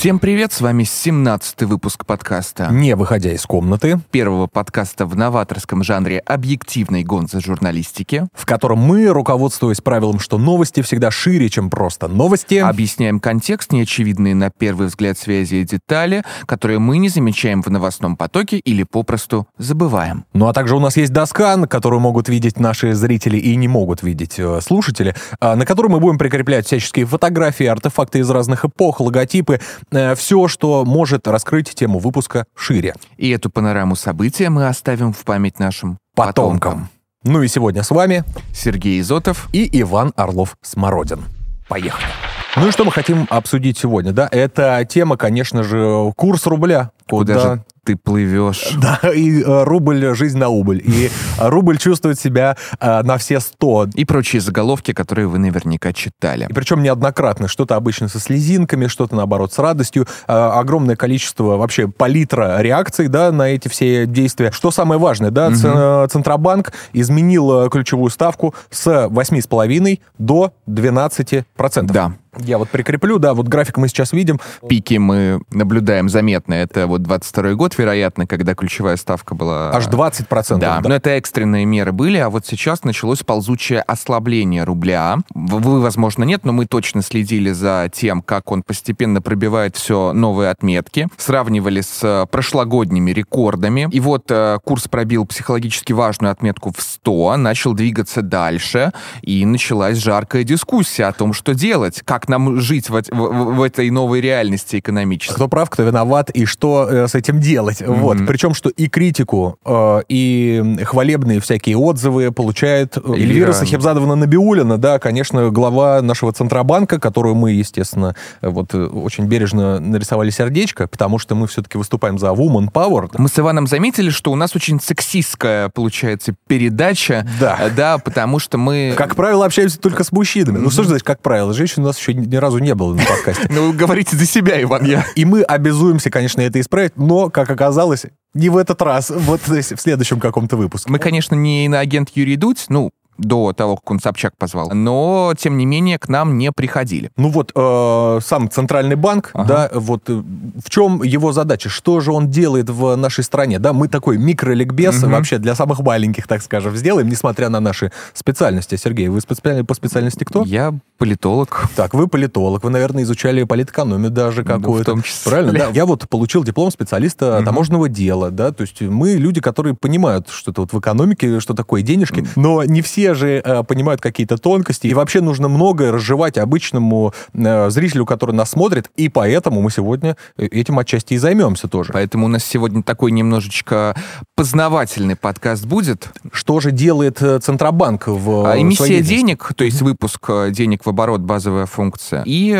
Всем привет, с вами 17-й выпуск подкаста. Не выходя из комнаты, Первого подкаста в новаторском жанре объективной гонзо журналистики. в котором мы, руководствуясь правилом, что новости всегда шире, чем просто новости, Объясняем контекст, неочевидные на первый взгляд связи и детали, которые мы не замечаем в новостном потоке или попросту забываем. Ну а также у нас есть доска, на которую могут видеть наши зрители и не могут видеть э, слушатели, а, на которой мы будем прикреплять всяческие фотографии, артефакты из разных эпох, логотипы, все, что может раскрыть тему выпуска шире. И эту панораму события мы оставим в память нашим Потомкам. Ну и сегодня с вами Сергей Изотов. и Иван Орлов-Смородин. Поехали. Ну и что мы хотим обсудить сегодня, да? Это тема, конечно же, курс рубля. Куда же ты плывешь? Да, и э, рубль, жизнь на убыль. И э, рубль чувствует себя э, на все сто. И прочие заголовки, которые вы наверняка читали. И причем неоднократно. Что-то обычно со слезинками, что-то, наоборот, с радостью. Э, огромное количество вообще палитра реакций, да, на эти все действия. Что самое важное, да, э, Центробанк изменил ключевую ставку с 8,5 до 12%. Да. Я вот прикреплю, да, вот график мы сейчас видим. Пики мы наблюдаем заметно. Это вот 22 год, вероятно, когда ключевая ставка была... Аж 20%. Да, но это экстренные меры были, а вот сейчас началось ползучее ослабление рубля. Вы, возможно, нет, но мы точно следили за тем, как он постепенно пробивает все новые отметки. Сравнивали с э, прошлогодними рекордами. И вот э, курс пробил психологически важную отметку в 100, начал двигаться дальше, и началась жаркая дискуссия о том, что делать, как нам жить в, в- в- этой новой реальности экономической. Кто прав, кто виноват и что э, с этим делать. Вот. Причем, что и критику, э, и хвалебные всякие отзывы получает э, Эльвира. Сахибзадовна Набиулина, да, конечно, глава нашего Центробанка, которую мы, естественно, э, вот э, очень бережно нарисовали сердечко, потому что мы все-таки выступаем за woman power. Мы с Иваном заметили, что у нас очень сексистская получается передача. Да. Э, Да, потому что мы... Как правило, общаемся только с мужчинами. Ну, что же значит, как правило? Женщин у нас еще ни ни разу не было на подкасте. Ну, говорите за себя, Иван, я... И мы обязуемся, конечно, это исправить, но, как оказалось, не в этот раз, вот в следующем каком-то выпуске. Мы, конечно, не иноагент Юрий Дудь, ну, до того, как он Собчак позвал, но, тем не менее, к нам не приходили. Ну вот э, сам центральный банк, Ага. да, вот э, в чем его задача, что же он делает в нашей стране, да, мы такой микроликбез Мгм. вообще для самых маленьких, так скажем, сделаем, несмотря на наши специальности. Сергей, вы специально по специальности кто? Я политолог. Так, вы политолог, вы, наверное, изучали политэкономию даже Ну, какую-то. в том числе. Правильно, да? Я вот получил диплом специалиста Мгм. таможенного дела, да, то есть мы люди, которые понимают что-то вот в экономике, что такое денежки, но не все же э, понимают какие-то тонкости, и вообще нужно многое разжевать обычному э, зрителю, который нас смотрит, и поэтому мы сегодня э, этим отчасти и займемся тоже. Поэтому у нас сегодня такой немножечко познавательный подкаст будет. Что же делает Центробанк в А, Эмиссия денег, то есть выпуск денег в оборот, базовая функция, и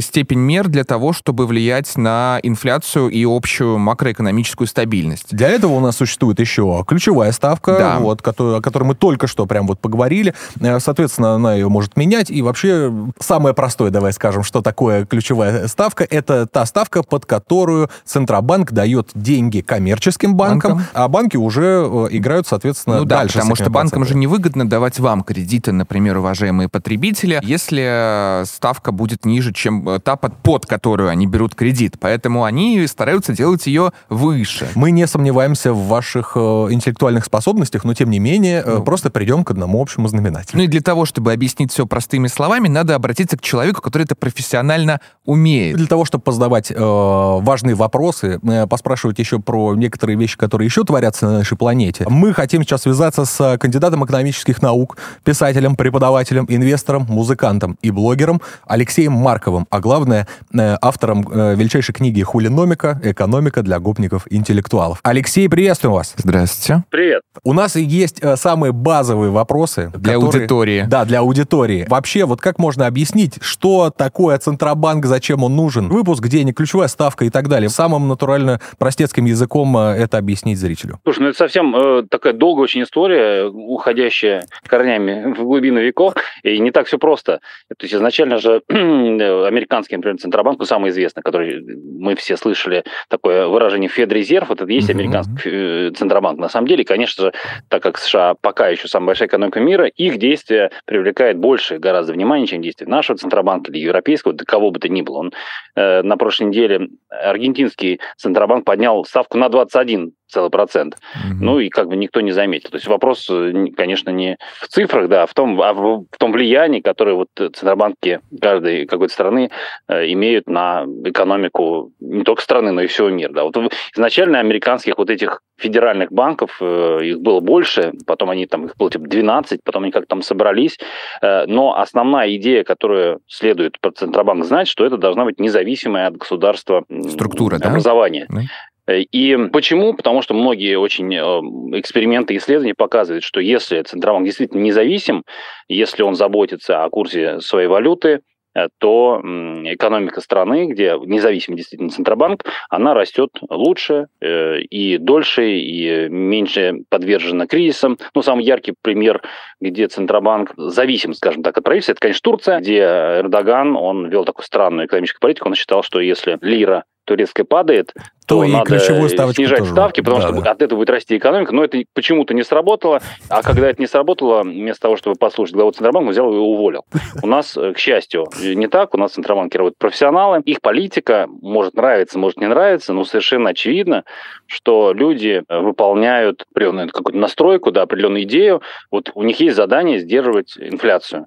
степень мер для того, чтобы влиять на инфляцию и общую макроэкономическую стабильность. Для этого у нас существует еще ключевая ставка, Да. вот, которую- о которой мы только что прям вот поговорили. Э, Соответственно, она ее может менять. И вообще самое простое, давай скажем, что такое ключевая ставка, это та ставка, под которую Центробанк дает деньги коммерческим банкам, Банкам. а банки уже э, играют, соответственно, Ну да, дальше. с потому что банкам же невыгодно давать вам кредиты, например, уважаемые потребители, если э, ставка будет ниже, чем та, под, под которую они берут кредит. Поэтому они стараются делать ее выше. Мы не сомневаемся в ваших интеллектуальных способностях, но тем не менее Ну. просто придем к одному общему знаменателю. Ну и для того, чтобы объяснить все простыми словами, надо обратиться к человеку, который это профессионально умеет. Для того, чтобы позадавать э, важные вопросы, э, поспрашивать еще про некоторые вещи, которые еще творятся на нашей планете, мы хотим сейчас связаться с кандидатом экономических наук, писателем, преподавателем, инвестором, музыкантом и блогером Алексеем Марковым, а главное, э, автором э, величайшей книги «Хулиномика. Экономика для гопников-интеллектуалов». Алексей, приветствуем вас! Здравствуйте. Привет. У нас есть э, самые базовые вопросы. Для которые- аудитории. Да, для аудитории. Вообще, вот как можно объяснить, что такое Центробанк, зачем он нужен? Выпуск денег, ключевая ставка и так далее. Самым натурально простецким языком э, это объяснить зрителю. Слушай, ну это совсем э, такая долгая очень история, уходящая корнями в глубину веков, и не так все просто. То есть изначально же американский, например, Центробанк, ну, самый известный, который мы все слышали, такое выражение Федрезерв, вот это есть американский mm-hmm. Центробанк. На самом деле, конечно же, так как США пока еще самая большая экономика мира, их действия привлекает больше гораздо внимания, чем действия нашего Центробанка или европейского, да кого бы то ни было. Он э, на прошлой неделе аргентинский Центробанк поднял ставку на 21 целый процент. Угу. Ну и как бы никто не заметил. То есть вопрос, э, конечно, не в цифрах, да, а в том, а в, в том влиянии, которое вот центробанки каждой какой-то страны э, имеют на экономику не только страны, но и всего мира. Да. Вот изначально американских вот этих федеральных банков, э, их было больше, потом они там, их было типа 12, потом они как-то там собрались, э, но основная идея, которую следует про Центробанк знать, что это должна быть независимая от государства структура, образование. Да? Э, и почему? Потому что многие очень э, эксперименты и исследования показывают, что если Центробанк действительно независим, если он заботится о курсе своей валюты, э, то экономика страны, где независимый действительно Центробанк, она растет лучше и дольше, и меньше подвержена кризисам. Ну, самый яркий пример, где Центробанк зависим, скажем так, от правительства, это, конечно, Турция, где Эрдоган, он вел такую странную экономическую политику, он считал, что если лира турецкая падает, то, то и надо снижать тоже. ставки, потому да, что да. от этого будет расти экономика. Но это почему-то не сработало. А когда это не сработало, вместо того, чтобы послушать главу Центробанка, он взял и уволил. У нас, э, к счастью, не так. У нас в Центробанке работают профессионалы. Их политика может нравиться, может не нравиться, но совершенно очевидно, что люди выполняют определенную какую-то настройку, да, определенную идею. Вот у них есть задание сдерживать инфляцию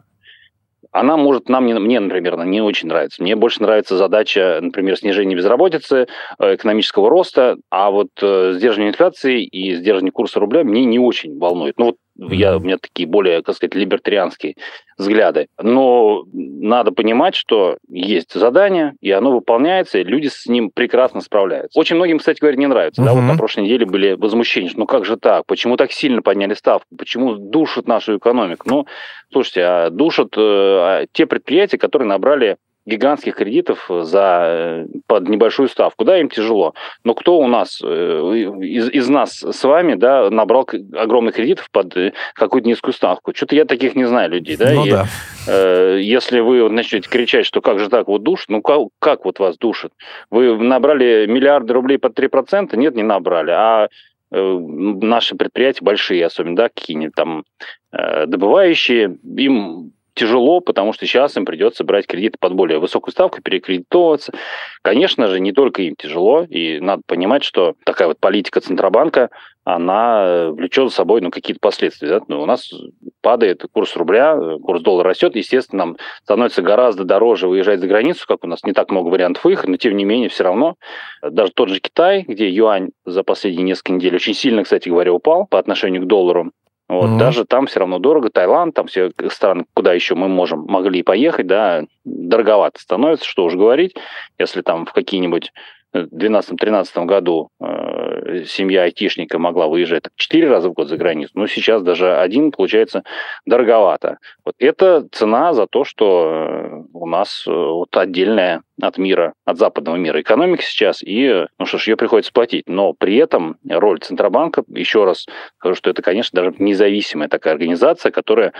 она может нам, не, мне, например, не очень нравится. Мне больше нравится задача, например, снижения безработицы, э, экономического роста, а вот э, сдерживание инфляции и сдерживание курса рубля мне не очень волнует. Ну вот я, у меня такие более, как сказать, либертарианские взгляды. Но надо понимать, что есть задание, и оно выполняется, и люди с ним прекрасно справляются. Очень многим, кстати говоря, не нравится. Uh-huh. Да, вот на прошлой неделе были возмущения, что ну как же так, почему так сильно подняли ставку, почему душат нашу экономику? Ну, слушайте, а душат э, а те предприятия, которые набрали гигантских кредитов за, э, под небольшую ставку. Да, им тяжело. Но кто у нас э, из, из нас с вами да, набрал огромных кредитов под э, какую-то низкую ставку? Что-то я таких не знаю людей. Да? Ну, И, да. Э, если вы начнете кричать, что как же так вот душит, ну как, как вот вас душит? Вы набрали миллиарды рублей под 3%? Нет, не набрали. А наши предприятия большие, особенно, да, какие-нибудь там добывающие, им тяжело, потому что сейчас им придется брать кредиты под более высокую ставку, перекредитовываться. Конечно же, не только им тяжело, и надо понимать, что такая вот политика Центробанка, она э, влечет за собой ну, какие-то последствия. Да? Ну, у нас падает курс рубля, курс доллара растет, естественно, нам становится гораздо дороже выезжать за границу, как у нас не так много вариантов выхода, но тем не менее все равно даже тот же Китай, где юань за последние несколько недель очень сильно, кстати говоря, упал по отношению к доллару, вот, mm-hmm. Даже там все равно дорого. Таиланд, там все страны, куда еще мы можем, могли поехать, да, дороговато становится, что уж говорить, если там в какие-нибудь 2012-2013 году э, семья айтишника могла выезжать четыре раза в год за границу, но сейчас даже один получается дороговато. Вот это цена за то, что э, у нас э, вот отдельная от мира, от западного мира экономика сейчас, и, ну что ж, ее приходится платить. Но при этом роль Центробанка, еще раз скажу, что это, конечно, даже независимая такая организация, которая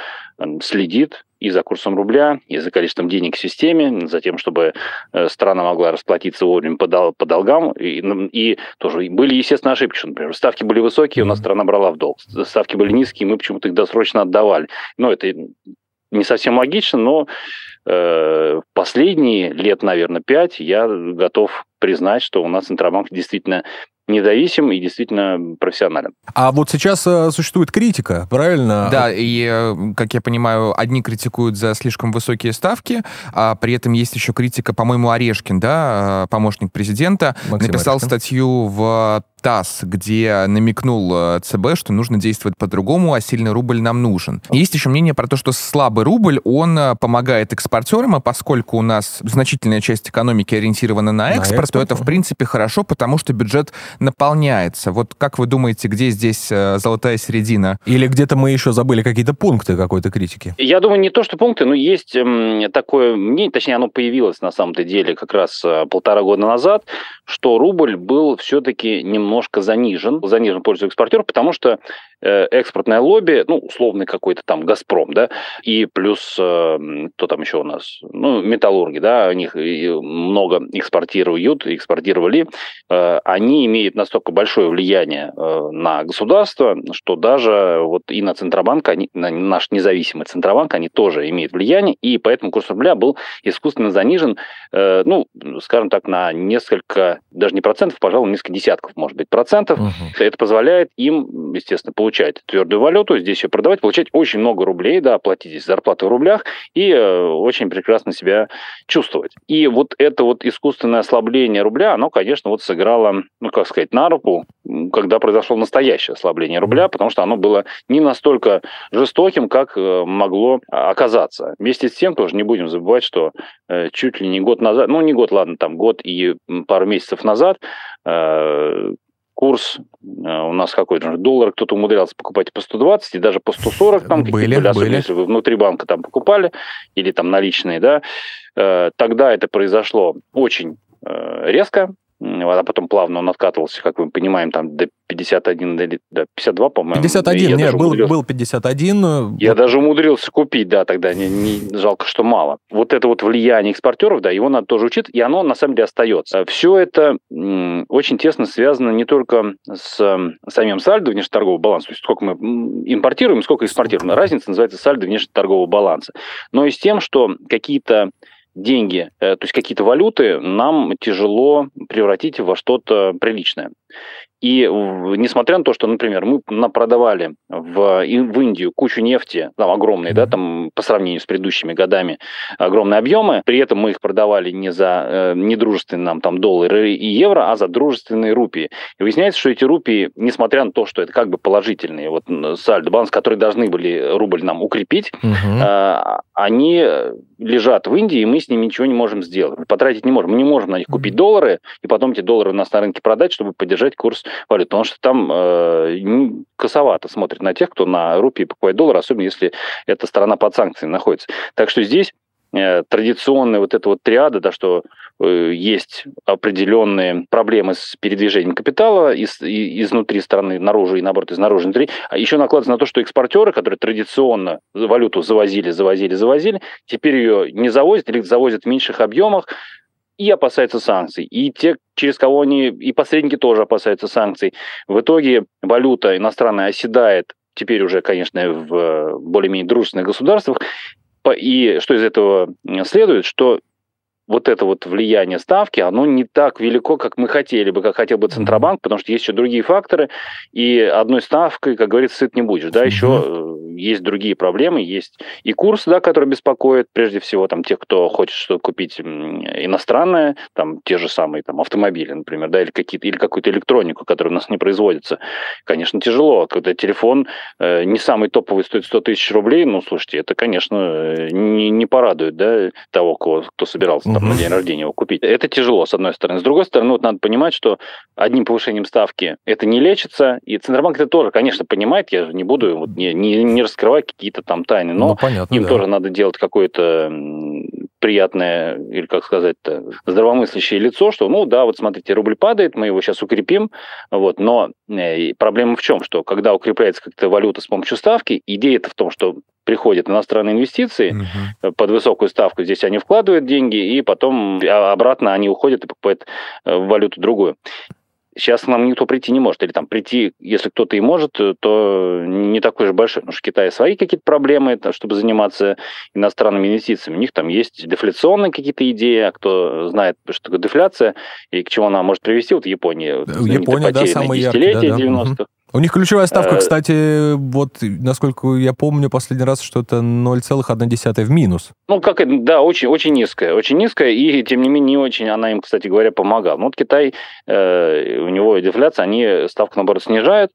следит и за курсом рубля, и за количеством денег в системе, за тем, чтобы э, страна могла расплатиться вовремя по, дол- по долгам. И, и тоже были, естественно, ошибки, что, например, ставки были высокие, у нас страна брала в долг. Ставки были низкие, мы почему-то их досрочно отдавали. Но это не совсем логично, но э, последние лет, наверное, пять я готов признать, что у нас Центробанк действительно независим и действительно профессионален. А вот сейчас э, существует критика, правильно? Да, и, э, как я понимаю, одни критикуют за слишком высокие ставки, а при этом есть еще критика, по-моему, Орешкин, да, э, помощник президента, Максим написал Орешкин. статью в ТАСС, где намекнул э, ЦБ, что нужно действовать по-другому, а сильный рубль нам нужен. Есть еще мнение про то, что слабый рубль, он э, помогает экспортерам, а поскольку у нас значительная часть экономики ориентирована на экспорт, на экспорт то это, в принципе, хорошо, потому что бюджет наполняется. Вот как вы думаете, где здесь э, золотая середина? Или где-то мы еще забыли какие-то пункты какой-то критики? Я думаю, не то, что пункты, но есть эм, такое мнение, точнее, оно появилось на самом-то деле как раз полтора года назад, что рубль был все-таки немного немножко занижен, занижен пользу экспортеров, потому что э, экспортное лобби, ну, условный какой-то там «Газпром», да, и плюс, э, кто там еще у нас, ну, металлурги, да, у них много экспортируют, экспортировали, э, они имеют настолько большое влияние на государство, что даже вот и на Центробанк, они, на наш независимый Центробанк, они тоже имеют влияние, и поэтому курс рубля был искусственно занижен, ну, скажем так, на несколько, даже не процентов, пожалуй, несколько десятков, может быть, процентов. Угу. Это позволяет им, естественно, получать твердую валюту, здесь ее продавать, получать очень много рублей, да, платить здесь зарплату в рублях и э, очень прекрасно себя чувствовать. И вот это вот искусственное ослабление рубля, оно, конечно, вот сыграло, ну, как сказать, на руку, когда произошло настоящее ослабление рубля, потому что оно было не настолько жестоким, как э, могло оказаться. Вместе с тем, тоже не будем забывать, что э, чуть ли не год назад, ну, не год, ладно, там год и пару месяцев назад курс у нас какой-то доллар кто-то умудрялся покупать по 120 и даже по 140 там были, были, особенно если вы внутри банка там покупали или там наличные, да, тогда это произошло очень резко, а потом плавно он откатывался, как мы понимаем, там до 51, до 52, по-моему. 51, нет, был, был 51. Э, Я даже умудрился купить, да, тогда, не, не, жалко, что мало. Вот это вот влияние экспортеров, да, его надо тоже учить, и оно на самом деле остается. Все это очень тесно связано не только с самим сальдо внешнеторгового баланса, то есть сколько мы импортируем, сколько экспортируем. Разница называется сальдо внешнеторгового баланса. Но и с тем, что какие-то деньги, э, то есть какие-то валюты, нам тяжело превратить во что-то приличное. И несмотря на то, что, например, мы продавали в, в Индию кучу нефти, там огромные, да, там по сравнению с предыдущими годами огромные объемы, при этом мы их продавали не за э, недружественные нам там доллары и евро, а за дружественные рупии. И выясняется, что эти рупии, несмотря на то, что это как бы положительные, вот сальдо, баланс, которые должны были рубль нам укрепить, угу. э, они лежат в Индии, и мы с ними ничего не можем сделать. Потратить не можем. Мы не можем на них купить доллары, и потом эти доллары у нас на рынке продать, чтобы поддержать курс валют, потому что там э, косовато смотрят на тех, кто на рупии покупает доллар, особенно если эта страна под санкциями находится. Так что здесь э, традиционная вот эта вот триада, да, что э, есть определенные проблемы с передвижением капитала из, изнутри страны наружу и наоборот изнаружи внутри, а еще накладывается на то, что экспортеры, которые традиционно валюту завозили, завозили, завозили, теперь ее не завозят или завозят в меньших объемах, и опасаются санкций. И те, через кого они, и посредники тоже опасаются санкций. В итоге валюта иностранная оседает теперь уже, конечно, в более-менее дружественных государствах. И что из этого следует, что вот это вот влияние ставки, оно не так велико, как мы хотели бы, как хотел бы Центробанк, потому что есть еще другие факторы, и одной ставкой, как говорится, сыт не будешь, да, еще есть другие проблемы, есть и курс, да, который беспокоит, прежде всего, там, тех, кто хочет что купить иностранное, там, те же самые, там, автомобили, например, да, или, какие-то, или какую-то электронику, которая у нас не производится. Конечно, тяжело, когда телефон э, не самый топовый стоит 100 тысяч рублей, ну, слушайте, это, конечно, э, не, не порадует, да, того, кого, кто собирался там, на день рождения его купить. Это тяжело, с одной стороны. С другой стороны, вот надо понимать, что одним повышением ставки это не лечится, и Центробанк это тоже, конечно, понимает, я же не буду вот, не, не, не раскрывать какие-то там тайны, но ну, понятно, им да. тоже надо делать какое-то приятное, или как сказать здравомыслящее лицо, что, ну да, вот смотрите, рубль падает, мы его сейчас укрепим, вот, но э, проблема в чем, что когда укрепляется как-то валюта с помощью ставки, идея-то в том, что приходят иностранные инвестиции угу. под высокую ставку, здесь они вкладывают деньги, и потом а, обратно они уходят и покупают э, валюту другую. Сейчас нам никто прийти не может. Или там прийти, если кто-то и может, то не такой же большой. Потому что в Китае свои какие-то проблемы, чтобы заниматься иностранными инвестициями. У них там есть дефляционные какие-то идеи, а кто знает, что такое дефляция и к чему она может привести. Вот Япония. Япония, да, самая яркая. Да, да. 90-х. У них ключевая ставка, э, кстати, вот, насколько я помню, последний раз, что это 0,1 в минус. Ну, как это, да, очень, очень низкая, очень низкая, и, тем не менее, не очень она им, кстати говоря, помогала. Ну, вот Китай, э, у него дефляция, они ставку, наоборот, снижают,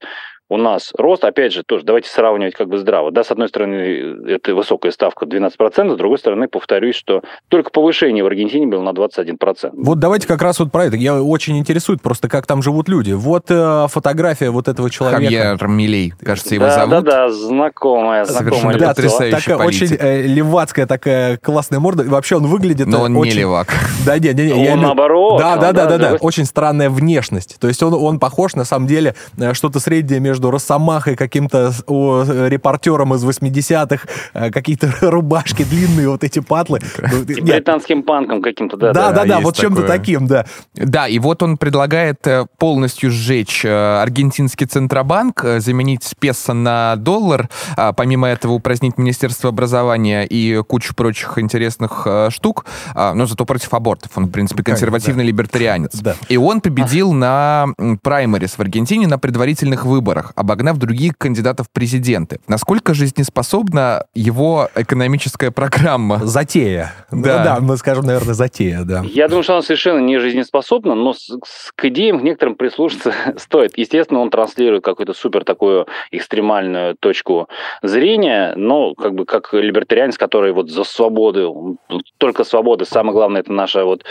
у нас рост, опять же, тоже давайте сравнивать как бы здраво. Да, с одной стороны, это высокая ставка 12%, с другой стороны, повторюсь, что только повышение в Аргентине было на 21%. Вот давайте как раз вот про это. Я очень интересует просто, как там живут люди. Вот э, фотография вот этого человека. Хавьер Милей, кажется, его да, зовут. Да, да, знакомая, знакомая да, потрясающий такая политик. очень э, левацкая такая классная морда. Вообще он выглядит... Но он очень... не левак. Да, не, не, не. Он я... наоборот. Да, он, да, да, да, да, да. Очень странная внешность. То есть он, он похож, на самом деле, э, что-то среднее между Росомахой, каким-то о, репортером из 80-х, э, какие-то рубашки длинные, вот эти патлы. Ну, Британским панком каким-то, да. Да, да, да, да, вот чем-то таким, да. Да, и вот он предлагает э, полностью сжечь аргентинский Центробанк, заменить песо на доллар, а помимо этого упразднить Министерство образования и кучу прочих интересных штук, а, но зато против абортов. Он, в принципе, консервативный либертарианец. И он победил на праймерис в Аргентине на предварительных выборах, обогнав других кандидатов в президенты. Насколько жизнеспособна его экономическая программа? Затея. Да. Ну, да, мы скажем, наверное, затея, да. Я думаю, что она совершенно не жизнеспособна, но с, с, к идеям к некоторым прислушаться стоит. Естественно, он транслирует какую-то супер такую экстремальную точку зрения, но как бы как либертарианец, который вот за свободу, только свобода, самое главное, это наша вот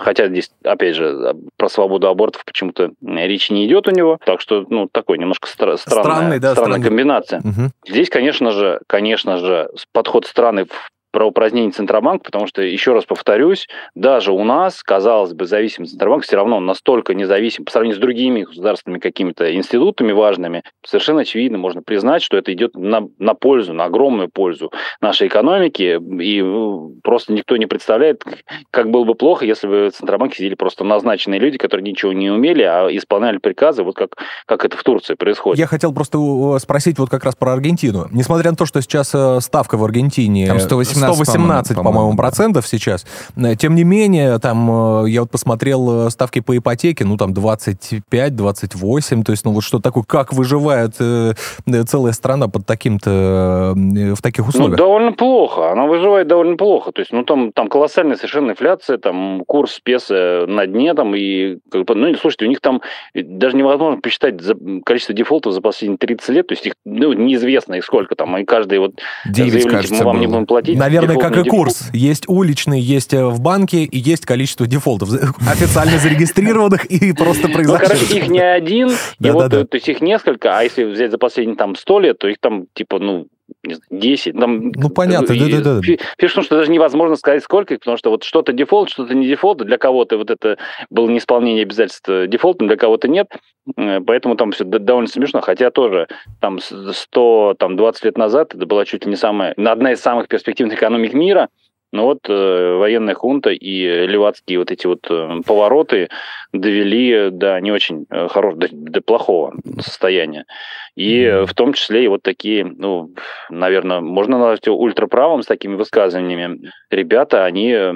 хотя здесь, опять же, про свободу абортов почему-то речи не идет у него. Так что, ну, такой немножко стра- странная, странный, да, странная странный. комбинация. Угу. Здесь, конечно же, конечно же, подход странный в про упразднение Центробанка, потому что, еще раз повторюсь, даже у нас, казалось бы, зависимый Центробанк все равно настолько независим по сравнению с другими государственными какими-то институтами важными, совершенно очевидно, можно признать, что это идет на, на пользу, на огромную пользу нашей экономики, и ну, просто никто не представляет, как было бы плохо, если бы в Центробанке сидели просто назначенные люди, которые ничего не умели, а исполняли приказы, вот как, как это в Турции происходит. Я хотел просто спросить вот как раз про Аргентину. Несмотря на то, что сейчас э, ставка в Аргентине... Там 118 118, по-моему, процентов сейчас. Э, Тем не менее, там, э, я вот посмотрел э, ставки по ипотеке, ну, там 25-28, то есть, ну, вот что такое, как выживает э, целая страна под таким-то, э, в таких Ну, условиях? довольно плохо. Она выживает довольно плохо. То есть, ну, там, там колоссальная совершенно инфляция, там курс песо на дне, там, и, как бы, ну, слушайте, у них там даже невозможно посчитать за, количество дефолтов за последние 30 лет, то есть, их, ну, неизвестно их сколько там, и каждый вот Девять, заявляет, кажется, мы вам не было. будем платить. Наверное, как и курс. Есть уличный, есть э, в банке, и есть количество дефолтов. Официально зарегистрированных и просто Ну, короче, произошедших. их не один, и вот, то есть их несколько, а если взять за последние там 100 лет, то их там типа, ну, не знаю, 10. Там, Ну, понятно, да-да-да. фи- Фишка в том, что даже невозможно сказать, сколько потому что вот что-то дефолт, что-то не дефолт, для кого-то вот это было неисполнение обязательств дефолтом, для кого-то нет, Э, поэтому там все довольно смешно, хотя тоже там с- 100, там 20 лет назад это была чуть ли не самая, одна из самых перспективных экономик мира, но вот э, военная хунта и левацкие вот эти вот э, повороты довели до не очень э, хорошего, до, до плохого состояния. И э, в том числе и вот такие, ну, наверное, можно назвать ультраправым с такими высказываниями. Ребята, они э,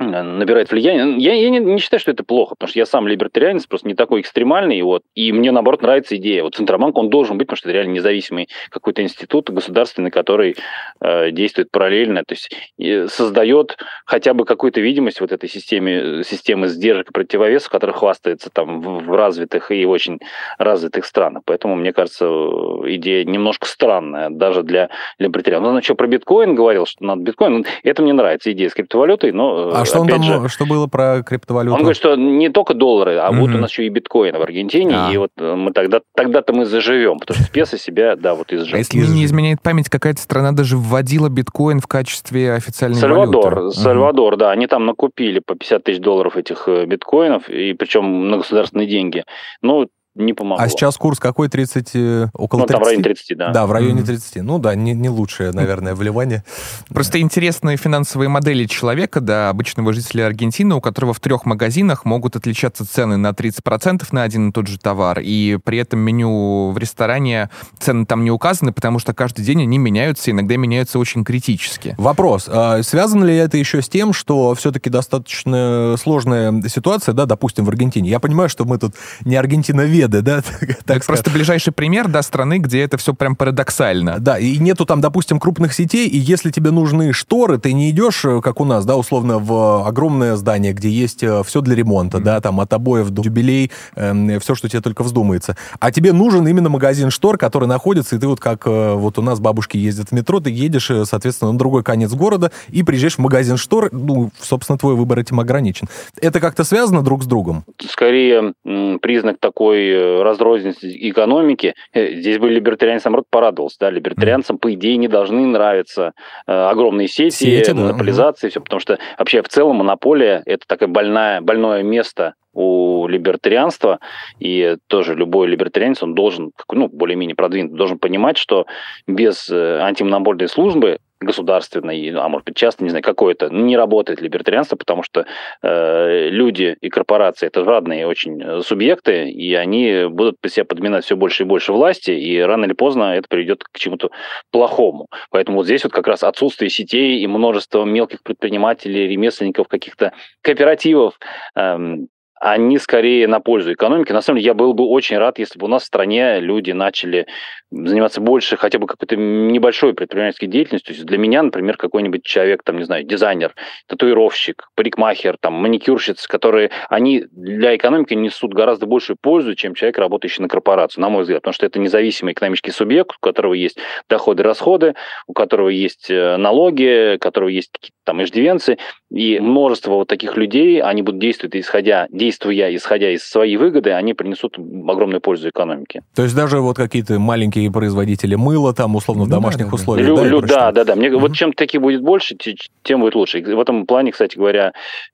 набирает влияние. Я, я не, не считаю, что это плохо, потому что я сам либертарианец, просто не такой экстремальный, вот, и мне, наоборот, нравится идея. Вот Центробанк, он должен быть, потому что это реально независимый какой-то институт государственный, который э, действует параллельно, то есть э, создает хотя бы какую-то видимость вот этой системе, системы сдержек и противовесов, которая хвастается там в, в развитых и очень развитых странах. Поэтому, мне кажется, э, идея немножко странная, даже для либертарианцев. Ну, он что, про биткоин говорил, что надо биткоин? Ну, Это мне нравится, идея с криптовалютой, но... А что он там, же, что было про криптовалюту? он говорит, что не только доллары, а вот Мгм. у нас еще и биткоин в Аргентине, А. и вот мы тогда, тогда-то мы заживем, потому что песо себя, да, вот А изжил. если мне не изменяет память, какая-то страна даже вводила биткоин в качестве официальной Сальвадор, валюты. Сальвадор, да, они там накупили по 50 тысяч долларов этих э, биткоинов, и причем на государственные деньги. Ну, не помогло. А сейчас курс какой? 30, э, около Ну, там 30? в районе 30, да. Да, в районе Мгм. 30. Ну да, не, не лучшее, наверное, вливание. Просто интересные финансовые модели человека, да, обычного жителя Аргентины, у которого в трех магазинах могут отличаться цены на 30% на один и тот же товар, и при этом меню в ресторане цены там не указаны, потому что каждый день они меняются, иногда меняются очень критически. Вопрос. а связано ли это еще с тем, что все-таки достаточно сложная ситуация, да, допустим, в Аргентине? Я понимаю, что мы тут не аргентиноверы, беды, да? так просто ближайший пример, да, страны, где это все прям парадоксально. Да, и нету там, допустим, крупных сетей, и если тебе нужны шторы, ты не идешь, э, как у нас, да, условно, в огромное здание, где есть э, все для ремонта, mm-hmm. да, там от обоев до юбилей, э, эм, все, что тебе только вздумается. А тебе нужен именно магазин штор, который находится, и ты вот как э, вот у нас бабушки ездят в метро, ты едешь, э, соответственно, на другой конец города и приезжаешь в магазин штор, ну, собственно, твой выбор этим ограничен. Это как-то связано друг с другом? Скорее, признак такой э, разрозненности экономики. Здесь бы либертарианцам род порадовался, да, либертарианцам, по идее, не должны нравиться огромные сети, сети монополизации, да. все, потому что вообще в целом монополия – это такое больное, больное место у либертарианства, и тоже любой либертарианец, он должен, ну, более-менее продвинутый, должен понимать, что без э, антимонопольной службы государственной, а может быть частной, не знаю, какой-то, не работает либертарианство, потому что э, люди и корпорации это разные очень э, субъекты, и они будут по себе подминать все больше и больше власти, и рано или поздно это приведет к чему-то плохому. Поэтому вот здесь вот как раз отсутствие сетей и множество мелких предпринимателей, ремесленников, каких-то кооперативов, эм, они скорее на пользу экономики. На самом деле, я был бы очень рад, если бы у нас в стране люди начали заниматься больше хотя бы какой-то небольшой предпринимательской деятельностью. То есть для меня, например, какой-нибудь человек, там, не знаю, дизайнер, татуировщик, парикмахер, там, маникюрщица, которые, они для экономики несут гораздо большую пользу, чем человек, работающий на корпорацию, на мой взгляд. Потому что это независимый экономический субъект, у которого есть доходы, расходы, у которого есть э, налоги, у которого есть какие-то там иждивенцы. И множество вот таких людей, они будут действовать, исходя, действуя, исходя из своей выгоды, они принесут огромную пользу экономике. То есть даже вот какие-то маленькие производители мыла, там, условно, в ну, домашних да, условиях. Лю, да, лю, да, да, да. Мне, угу. Вот чем таких будет больше, тем будет лучше. И в этом плане, кстати говоря,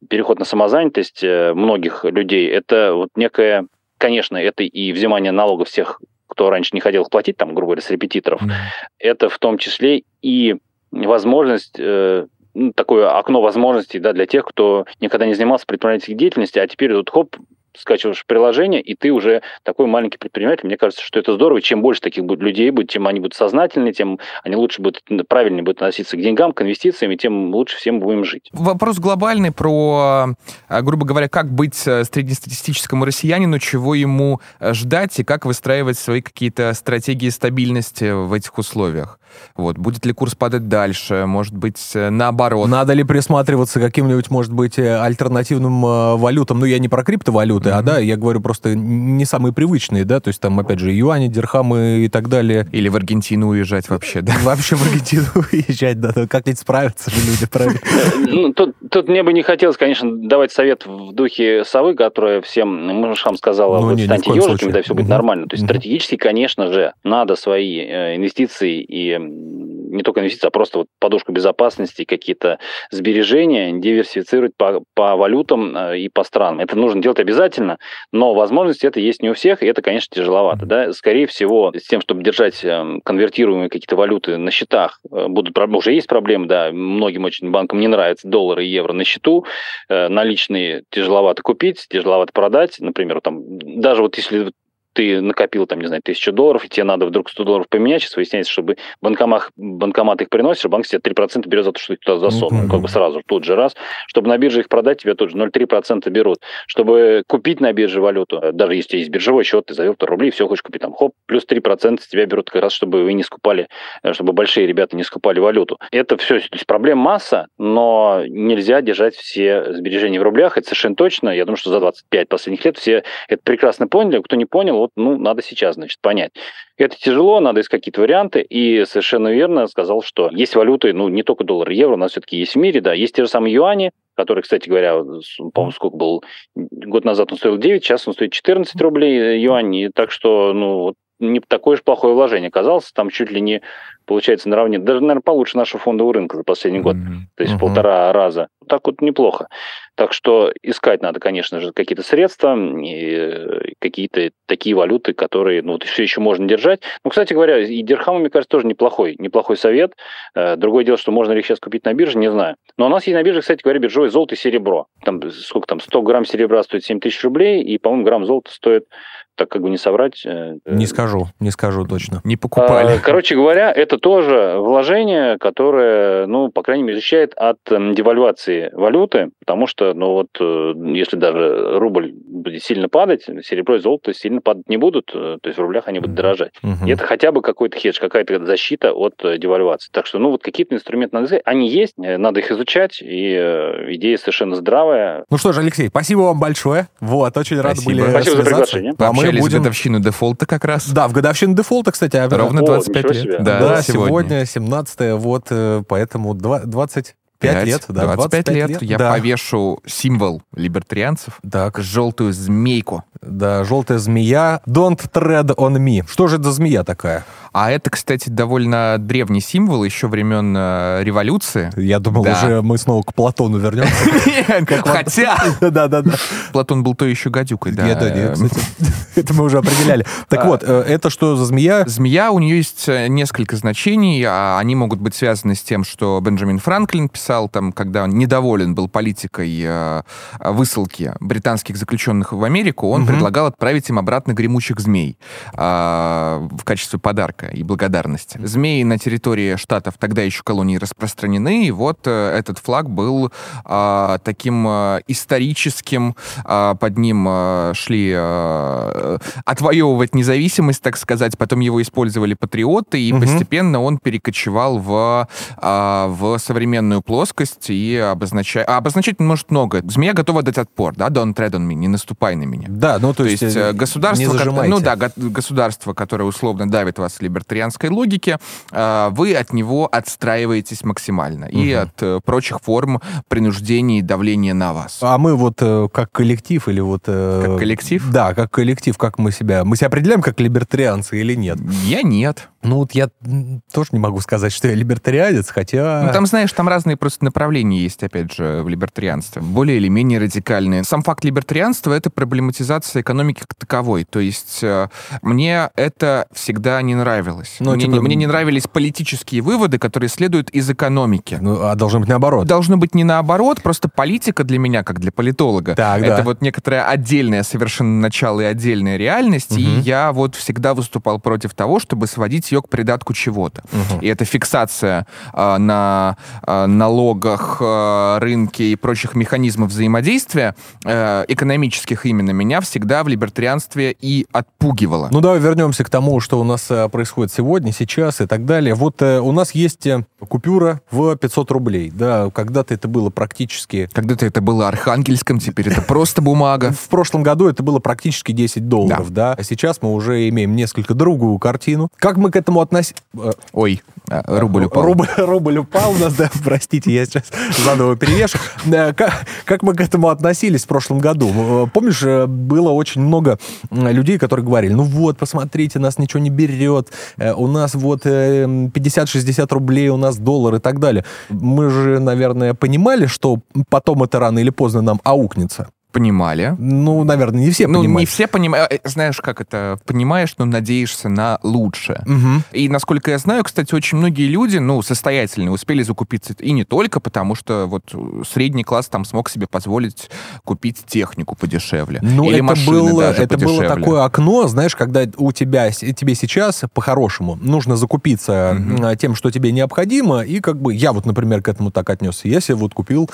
переход на самозанятость э, многих людей, это вот некое, конечно, это и взимание налогов всех, кто раньше не хотел платить, там, грубо говоря, с репетиторов. Mm. Это в том числе и возможность э, такое окно возможностей да, для тех, кто никогда не занимался предпринимательской деятельностью, а теперь тут хоп, скачиваешь приложение, и ты уже такой маленький предприниматель. Мне кажется, что это здорово. Чем больше таких будет людей будет, тем они будут сознательнее, тем они лучше будут, правильнее будут относиться к деньгам, к инвестициям, и тем лучше всем будем жить. Вопрос глобальный про, а, грубо говоря, как быть э, среднестатистическому россиянину, чего ему э, ждать и как выстраивать свои какие-то стратегии стабильности в этих условиях. Вот. Будет ли курс падать дальше? Может быть, э, наоборот? Надо ли присматриваться к каким-нибудь, может быть, альтернативным валютам? Ну, я не про криптовалюты, валюты, mm-hmm. а да, я говорю просто не самые привычные, да, то есть там, опять же, юани, дирхамы и так далее. Или в Аргентину уезжать вообще, да? Вообще в Аргентину уезжать, да, как-нибудь справиться же люди, правильно? Ну, тут мне бы не хотелось, конечно, давать совет в духе совы, которая всем мужам сказала, ну, вот станьте ежиками, да, все будет нормально. То есть стратегически, конечно же, надо свои э, инвестиции и не только инвестиции, а просто вот подушку безопасности, какие-то сбережения диверсифицировать по, по валютам э, и по странам. Это нужно делать обязательно, но возможности это есть не у всех, и это, конечно, тяжеловато. Да? Скорее всего, с тем, чтобы держать эм, конвертируемые какие-то валюты на счетах, э, будут, уже есть проблемы, да, многим очень банкам не нравятся доллары и евро на счету, э, наличные тяжеловато купить, тяжеловато продать, например, там, даже вот если ты накопил, там, не знаю, тысячу долларов, и тебе надо вдруг 100 долларов поменять, сейчас выясняется, чтобы банкомат, банкомат их приносишь, банк себе 3% берет за то, что ты туда засунул, mm-hmm. как бы сразу, тут же раз. Чтобы на бирже их продать, тебе тут же 0,3% берут. Чтобы купить на бирже валюту, даже если есть биржевой счет, ты завел рублей, все хочешь купить, там, хоп, плюс 3% с тебя берут как раз, чтобы вы не скупали, э, чтобы большие ребята не скупали валюту. Это все, то есть проблем масса, но нельзя держать все сбережения в рублях, это совершенно точно. Я думаю, что за 25 последних лет все это прекрасно поняли. Кто не понял, вот, ну, надо сейчас, значит, понять. Это тяжело, надо искать какие-то варианты, и совершенно верно сказал, что есть валюты, ну, не только доллар и евро, у нас все-таки есть в мире, да, есть те же самые юани, которые, кстати говоря, по-моему, сколько был, год назад он стоил 9, сейчас он стоит 14 рублей э, юаней, так что, ну, не такое уж плохое вложение оказалось, там чуть ли не получается наравне, даже, наверное, получше нашего фондового рынка за последний год, то есть mm-hmm. полтора раза. Так вот неплохо. Так что искать надо, конечно же, какие-то средства, и какие-то такие валюты, которые ну, все еще можно держать. Ну, кстати говоря, и дирхам, мне кажется, тоже неплохой, неплохой совет. Э, другое дело, что можно ли их сейчас купить на бирже, не знаю. Но у нас есть на бирже, кстати говоря, биржевое золото и серебро. Там сколько там, 100 грамм серебра стоит 7 тысяч рублей, и, по-моему, грамм золота стоит так как бы не соврать. Э, не скажу, не скажу точно. Не покупали. А, короче говоря, это тоже вложение, которое, ну, по крайней мере, защищает от эм, девальвации валюты, потому что, ну, вот, э, если даже рубль будет сильно падать, серебро и золото сильно падать не будут, э, то есть в рублях они будут дорожать. Угу. И это хотя бы какой-то хедж, какая-то защита от девальвации. Так что, ну, вот какие-то инструменты надо взять, они есть, надо их изучать, и идея совершенно здравая. Ну что ж, Алексей, спасибо вам большое. Вот, очень рад были Спасибо за приглашение. А мы будем... в годовщину дефолта как раз. Да, в годовщину дефолта, кстати. Ровно 25 О, лет. Да, да сегодня. сегодня 17 вот, э, поэтому 20... 5 лет, да. 25, 25 лет. лет. Я да. повешу символ либертарианцев. Так. Желтую змейку. Да, желтая змея. Don't tread on me. Что же это за змея такая? А это, кстати, довольно древний символ еще времен э, революции. Я думал, да. уже мы снова к Платону вернемся. Хотя... Да-да-да. Платон был то еще гадюкой, да. Нет, нет, это мы уже определяли. Так а, вот, э, это что за змея? Змея, у нее есть э, несколько значений. А они могут быть связаны с тем, что Бенджамин Франклин писал, там, когда он недоволен был политикой высылки британских заключенных в Америку, он предлагал отправить им обратно гремучих змей в качестве подарка и благодарности. Змеи на территории штатов тогда еще колонии распространены, и вот э, этот флаг был а, таким а, историческим, а, под ним а, шли а, отвоевывать независимость, так сказать, потом его использовали патриоты, и угу. постепенно он перекочевал в, а, в современную плоскость и обозначает... А обозначать он может много. Змея готова дать отпор, да, don't tread on me, не наступай на меня. Да, ну то, то есть, есть государство, не ну да, государство, которое условно давит вас либо либертарианской логике, а, вы от него отстраиваетесь максимально. Угу. И от э, прочих форм принуждения и давления на вас. А мы вот э, как коллектив или вот... Э, как коллектив? Да, как коллектив, как мы себя... Мы себя определяем как либертарианцы или нет? Я нет. Ну вот я тоже не могу сказать, что я либертарианец, хотя... Ну там, знаешь, там разные просто направления есть, опять же, в либертарианстве. Более или менее радикальные. Сам факт либертарианства — это проблематизация экономики как таковой. То есть мне это всегда не нравилось. Ну, мне, типа... не, мне не нравились политические выводы, которые следуют из экономики. Ну, а должно быть наоборот. Должно быть не наоборот, просто политика для меня, как для политолога, так, это да. вот некоторое отдельное совершенно начало и отдельная реальность, угу. и я вот всегда выступал против того, чтобы сводить ее к придатку чего-то. Угу. И эта фиксация э, на э, налогах, э, рынке и прочих механизмов взаимодействия, э, экономических именно, меня всегда в либертарианстве и отпугивала. Ну давай вернемся к тому, что у нас э, происходит происходит сегодня, сейчас и так далее. Вот э, у нас есть э, купюра в 500 рублей. Да, когда-то это было практически... Когда-то это было архангельском, теперь это просто бумага. В прошлом году это было практически 10 долларов, да. А сейчас мы уже имеем несколько другую картину. Как мы к этому относимся? Э, Ой, рубль упал. Рубль, рубль упал у нас, да, простите, я сейчас заново перевешу. Как, как мы к этому относились в прошлом году? Помнишь, было очень много людей, которые говорили, ну вот, посмотрите, нас ничего не берет, Э, у нас вот 50-60 э, рублей, у нас доллар и так далее. Мы же, наверное, понимали, что потом это рано или поздно нам аукнется понимали. Ну, наверное, не все ну, понимают. не все понимают. Э, знаешь, как это? Понимаешь, но надеешься на лучшее. Угу. И, насколько я знаю, кстати, очень многие люди, ну, состоятельные, успели закупиться. И не только потому, что вот средний класс там смог себе позволить купить технику подешевле. Ну, Или это, машины было, даже это подешевле. было такое окно, знаешь, когда у тебя, тебе сейчас по-хорошему нужно закупиться угу. тем, что тебе необходимо, и как бы я вот, например, к этому так отнесся. Я себе вот купил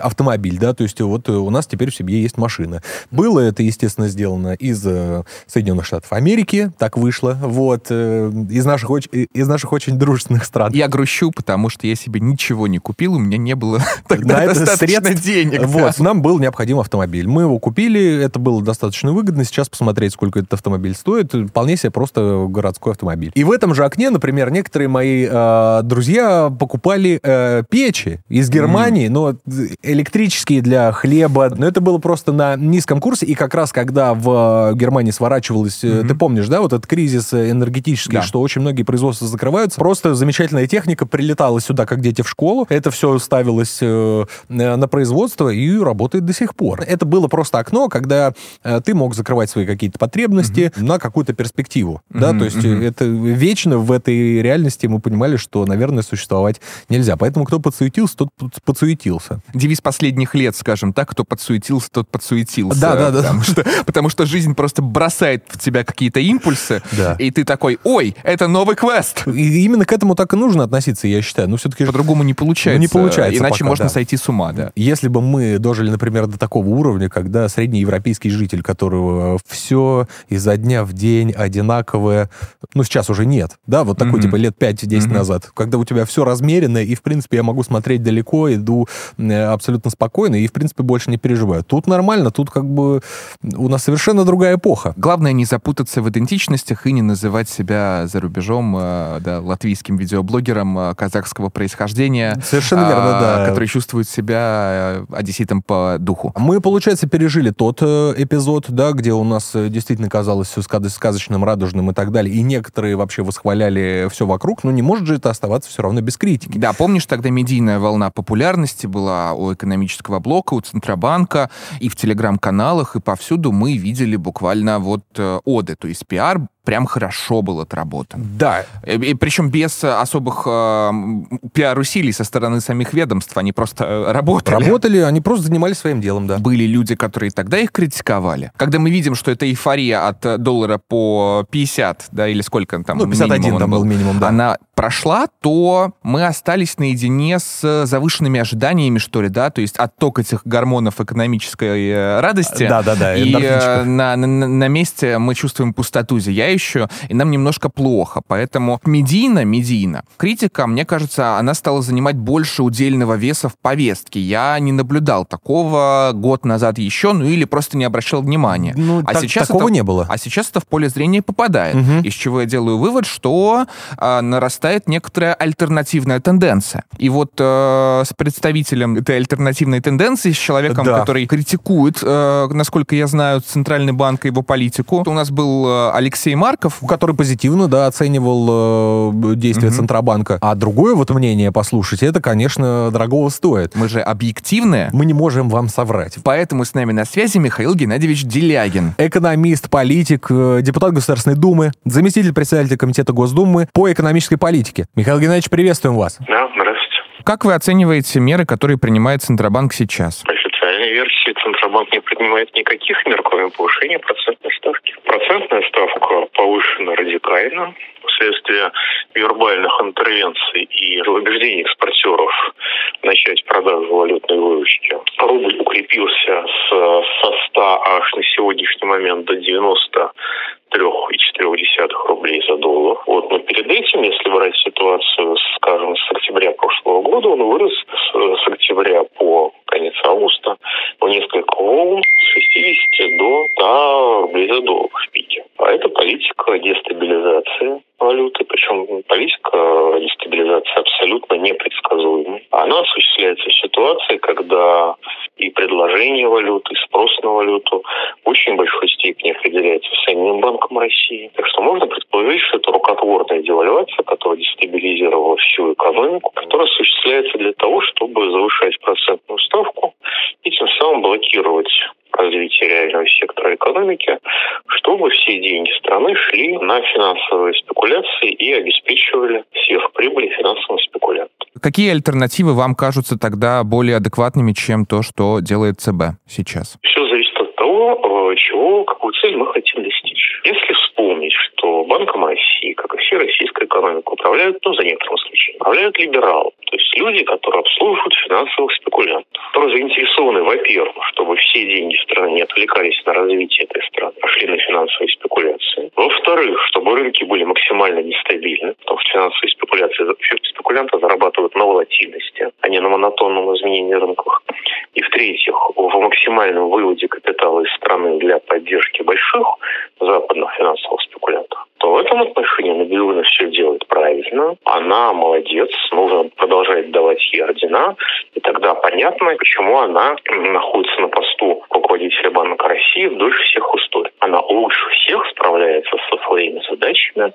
автомобиль, да, то есть вот у нас теперь в семье есть машина. Было это, естественно, сделано из э, Соединенных Штатов Америки, так вышло, вот, э, из наших, из наших очень дружественных стран. Я грущу, потому что я себе ничего не купил, у меня не было тогда На достаточно это денег. Вот, да. нам был необходим автомобиль. Мы его купили, это было достаточно выгодно. Сейчас посмотреть, сколько этот автомобиль стоит, вполне себе просто городской автомобиль. И в этом же окне, например, некоторые мои э, друзья покупали э, печи из Германии, mm. но электрические для хлеба. Но это было просто просто на низком курсе, и как раз когда в Германии сворачивалось, mm-hmm. ты помнишь, да, вот этот кризис энергетический, да. что очень многие производства закрываются, просто замечательная техника прилетала сюда, как дети в школу, это все ставилось э, на производство и работает до сих пор. Это было просто окно, когда э, ты мог закрывать свои какие-то потребности mm-hmm. на какую-то перспективу, mm-hmm. да, то есть mm-hmm. это вечно в этой реальности мы понимали, что, наверное, существовать нельзя. Поэтому кто подсуетился, тот подсуетился. Девиз последних лет, скажем так, кто подсуетился, тот подсуетился. Да, да, да. Потому что, потому что жизнь просто бросает в тебя какие-то импульсы, да. и ты такой, ой, это новый квест. И именно к этому так и нужно относиться, я считаю. Ну, все-таки... По-другому не получается. Ну, не получается Иначе пока, можно да. сойти с ума, да. Если бы мы дожили, например, до такого уровня, когда среднеевропейский житель, которого все изо дня в день одинаковое, ну, сейчас уже нет, да, вот такой, mm-hmm. типа, лет 5-10 mm-hmm. назад, когда у тебя все размерено, и, в принципе, я могу смотреть далеко, иду абсолютно спокойно, и, в принципе, больше не переживаю. Тут нормально, тут как бы у нас совершенно другая эпоха. Главное не запутаться в идентичностях и не называть себя за рубежом э, да, латвийским видеоблогером э, казахского происхождения. Совершенно верно, да. Который чувствует себя э, одесситом по духу. Мы, получается, пережили тот эпизод, да, где у нас действительно казалось все сказочным, радужным и так далее, и некоторые вообще восхваляли все вокруг, но не может же это оставаться все равно без критики. Да, помнишь, тогда медийная волна популярности была у экономического блока, у Центробанка, и в телеграм-каналах, и повсюду мы видели буквально вот оды, то есть пиар прям хорошо был отработан. Да. И, и причем без особых э, пиар-усилий со стороны самих ведомств. Они просто э, работали. Работали, они просто занимались своим делом, да. Были люди, которые тогда их критиковали. Когда мы видим, что эта эйфория от доллара по 50, да, или сколько там? Ну, 51 там был, был минимум, да. Она прошла, то мы остались наедине с завышенными ожиданиями, что ли, да, то есть отток этих гормонов экономической э, радости. Да-да-да, И э, на, на, на месте мы чувствуем пустоту зияющую, и нам немножко плохо. Поэтому медийно, медийно, критика, мне кажется, она стала занимать больше удельного веса в повестке. Я не наблюдал такого год назад еще, ну или просто не обращал внимания. Ну, а так, сейчас такого это, не было. А сейчас это в поле зрения попадает. Угу. Из чего я делаю вывод, что э, нарастает некоторая альтернативная тенденция. И вот э, с представителем этой альтернативной тенденции, с человеком, да. который критикует, э, насколько я знаю, Центральный банк и его политику, у нас был э, Алексей Марков. Который позитивно, да, оценивал э, действия угу. Центробанка. А другое вот мнение послушать, это, конечно, дорогого стоит. Мы же объективные. Мы не можем вам соврать. Поэтому с нами на связи Михаил Геннадьевич Делягин. Экономист, политик, э, депутат Государственной Думы, заместитель председателя Комитета Госдумы по экономической политике. Михаил Геннадьевич, приветствуем вас. Да, здравствуйте. Как вы оцениваете меры, которые принимает Центробанк сейчас? По официальной версии Центробанк не принимает никаких мер, кроме повышения процентной ставки. Процентная ставка повышена радикально вследствие вербальных интервенций и убеждений экспортеров начать продажу валютной выручки. Рубль укрепился с, со 100 аж на сегодняшний момент до 90 3,4 рублей за доллар. Вот. Но перед этим, если брать ситуацию, скажем, с октября прошлого года, он вырос с, с октября по конец августа по несколько волн с 60 до 100 рублей за доллар в пике. А это политика дестабилизации валюты, причем политика дестабилизации абсолютно непредсказуема. Она осуществляется в ситуации, когда и предложение валюты, и спрос на валюту в очень большой степени определяется самим Банком России. Так что можно предположить, что это рукотворная девальвация, которая дестабилизировала всю экономику, которая осуществляется для того, чтобы завышать процентную ставку и тем самым блокировать развития реального сектора экономики, чтобы все деньги страны шли на финансовые спекуляции и обеспечивали сверхприбыли финансовым спекулянтам. Какие альтернативы вам кажутся тогда более адекватными, чем то, что делает ЦБ сейчас? Все зависит от того, э, чего, какую цель мы хотим достичь. Если вспомнить, что Банком России, как и все российская экономика, управляют, ну, за некоторым исключением, управляют либералы. То есть люди, которые обслуживают финансовых спекулянтов, которые заинтересованы, во-первых, чтобы все деньги страны не отвлекались на развитие этой страны, а шли на финансовые спекуляции. Во-вторых, чтобы рынки были максимально нестабильны, потому что финансовые спекуляции, спекулянты зарабатывают на волатильности, а не на монотонном изменении рынков. И в-третьих, в максимальном выводе капитала из страны для поддержки больших западных финансовых спекулянтов. что в этом отношении Набиулина все делает правильно. Она молодец, нужно продолжать давать ей ордена. И тогда понятно, почему она находится на посту руководителя Банка России дольше всех в истории. Она лучше всех справляется со своими задачами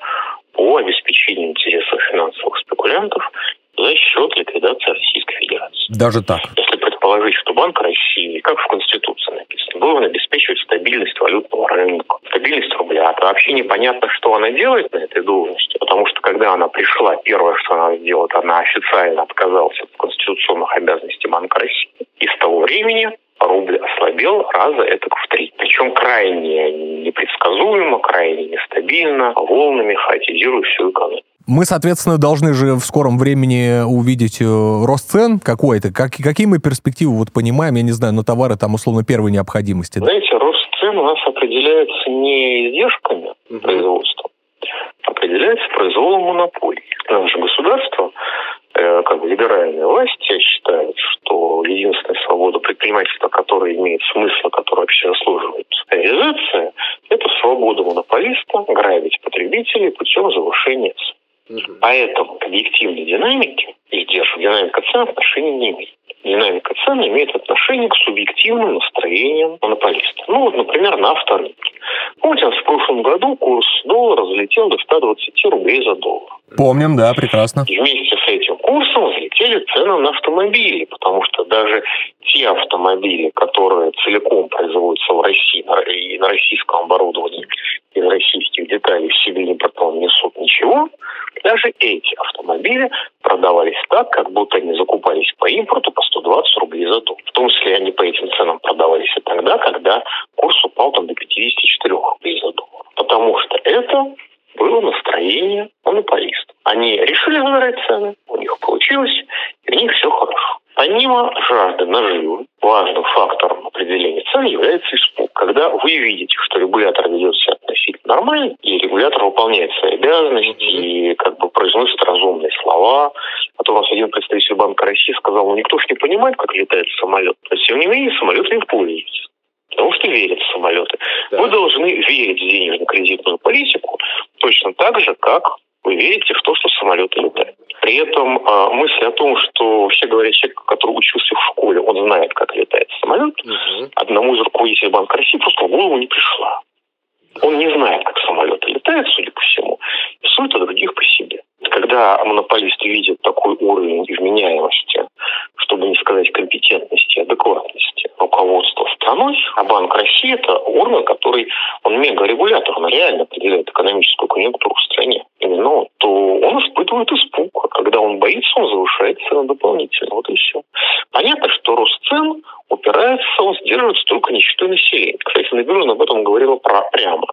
по обеспечению интересов финансовых спекулянтов за счет ликвидации Российской Федерации. Даже так? Если предположить, что Банк России, как в Конституции написано, должен обеспечивать стабильность валютного рынка, стабильность рубля, то вообще непонятно, что она делает на этой должности, потому что когда она пришла, первое, что она сделала, она официально отказалась от конституционных обязанностей Банка России. И с того времени рубль ослабел раза это в три. Причем крайне непредсказуемо, крайне нестабильно, волнами хаотизируя всю экономику. Мы, соответственно, должны же в скором времени увидеть э, рост цен какой-то. Как, какие мы перспективы вот понимаем, я не знаю, на товары там условно первой необходимости? Знаете, рост цен у нас определяется не издержками угу. производства, определяется произволом монополий. Наше государство э, как бы либеральная власть считает, что единственная свобода предпринимательства, которая имеет смысл, которая вообще заслуживает реализации, это свобода монополиста грабить потребителей путем завышения цен. Угу. Поэтому к объективной динамике издержек динамика цен отношения не имеет. Динамика цен имеет отношение к субъективным настроениям монополиста. Ну вот, например, на авторынке. Помните, в прошлом году курс доллара взлетел до 120 рублей за доллар. Помним, да, прекрасно. И вместе с этим курсом взлетели цены на автомобили, потому что даже те автомобили, которые целиком производятся в России и на российском оборудовании из российских деталей в себе импортом несут ничего, даже эти автомобили продавались так, как будто они закупались по импорту по 120 рублей за доллар. В том числе они по этим ценам продавались и тогда, когда курс упал там до 54 рублей за доллар. Потому что это было настроение монополистов. Они решили задирать цены, у них получилось, и у них все хорошо. Помимо жажды наживы, важным фактором определения цен является испуг. Когда вы видите, что регулятор ведет себя относительно нормально, и регулятор выполняет свои обязанности, и как бы произносит разумные слова. А то у нас один представитель Банка России сказал, ну никто же не понимает, как летает самолет. Но тем не менее, самолет не пользуется потому что верят в самолеты. Да. Вы должны верить в денежно-кредитную политику точно так же, как вы верите в то, что самолеты летают. При этом э, мысль о том, что, вообще говоря, человек, который учился в школе, он знает, как летает самолет, угу. одному из руководителей Банка России просто в голову не пришла. Он не знает, как самолеты летают, судя по всему, и судит о других по себе. Когда монополист видит такой уровень вменяемости, чтобы не сказать компетентности, адекватности руководства страной, а Банк России – это орган, который, он мегарегулятор, он реально определяет экономическую конъюнктуру в стране, именно, то он испытывает испуг. А когда он боится, он завышает цены дополнительно. Вот и все. Понятно, что рост цен упирается, он сдерживается только нищетой населения. Кстати, Набережна об этом говорила про, прямо,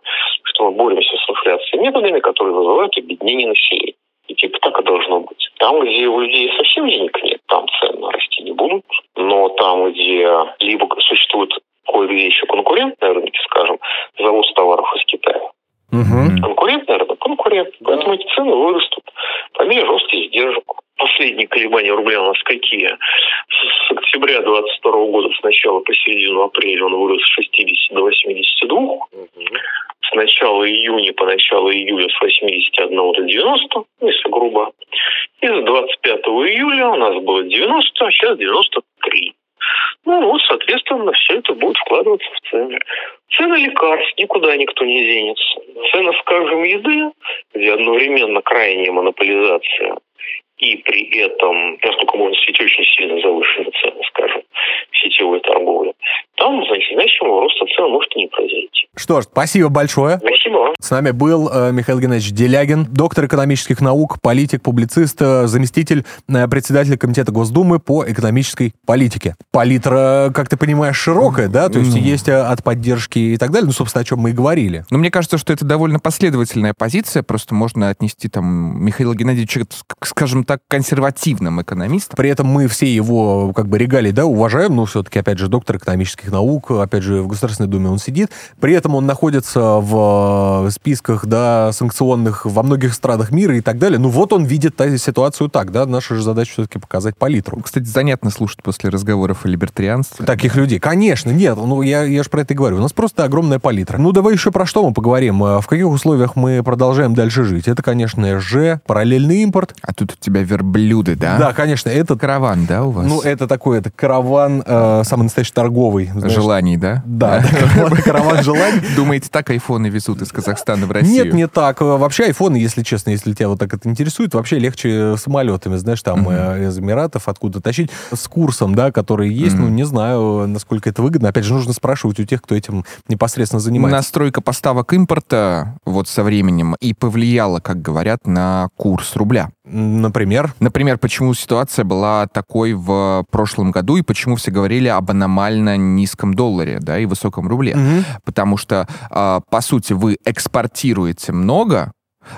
что мы боремся с инфляцией методами, которые вызывают объединение населения. Типа так и должно быть. Там, где у людей совсем денег нет, там цены расти не будут. Но там, где либо существует кое-где еще конкурентные рынки, скажем, завоз товаров из Китая, Угу. Конкурентный рынок, конкурент. Да. Поэтому эти цены вырастут по мере роста издержек. Последние колебания рубля у нас какие? С, октября 2022 года с начала по середину апреля он вырос с 60 до 82. Угу. С начала июня по начало июля с 81 до 90, если грубо. И с 25 июля у нас было 90, а сейчас 93. Ну вот, соответственно, все это будет вкладываться в цены. Цены лекарств никуда никто не денется. Цены, скажем, еды, где одновременно крайняя монополизация и при этом, насколько можно сказать, очень сильно завышенные цены, скажем, в сетевой торговле, там значительного роста цен может и не произойти. Что ж, спасибо большое. С нами был э, Михаил Геннадьевич Делягин, доктор экономических наук, политик, публицист, э, заместитель э, председателя Комитета Госдумы по экономической политике. Палитра, как ты понимаешь, широкая, да? То есть mm. есть от поддержки и так далее, ну, собственно, о чем мы и говорили. Ну, мне кажется, что это довольно последовательная позиция, просто можно отнести там Михаила Геннадьевича, скажем так, консервативным экономистом. При этом мы все его, как бы, регалии, да, уважаем, но все-таки, опять же, доктор экономических наук, опять же, в Государственной Думе он сидит. При этом он находится в списках, да, санкционных во многих странах мира и так далее. Ну вот он видит ситуацию так, да, наша же задача все-таки показать палитру. Кстати, занятно слушать после разговоров о либертарианстве. Таких людей, конечно, нет, ну я, я же про это и говорю. У нас просто огромная палитра. Ну давай еще про что мы поговорим. А В каких условиях мы продолжаем дальше жить? Это, конечно же, параллельный импорт. А тут у тебя верблюды, да? Да, конечно, это... Караван, да, у вас? Ну, это такой, это караван, э, самый настоящий торговый. знаешь. Желаний, да? Да, караван желаний. Думаете, так айфоны везут из Казахстана в Россию? Нет, не так. Вообще айфоны, если честно, если тебя вот так это интересует, вообще легче самолетами, знаешь, там э, из Эмиратов откуда тащить с курсом, да, который есть, ну, не знаю, насколько это выгодно. Опять же, нужно спрашивать у тех, кто этим непосредственно занимается. Настройка поставок импорта вот со временем и повлияла, как говорят, на курс рубля. Например, Например, почему ситуация была такой в прошлом году и почему все говорили об аномально низком долларе, да, и высоком рубле. Мгм. Потому что, а, по сути, вы экспортируете много,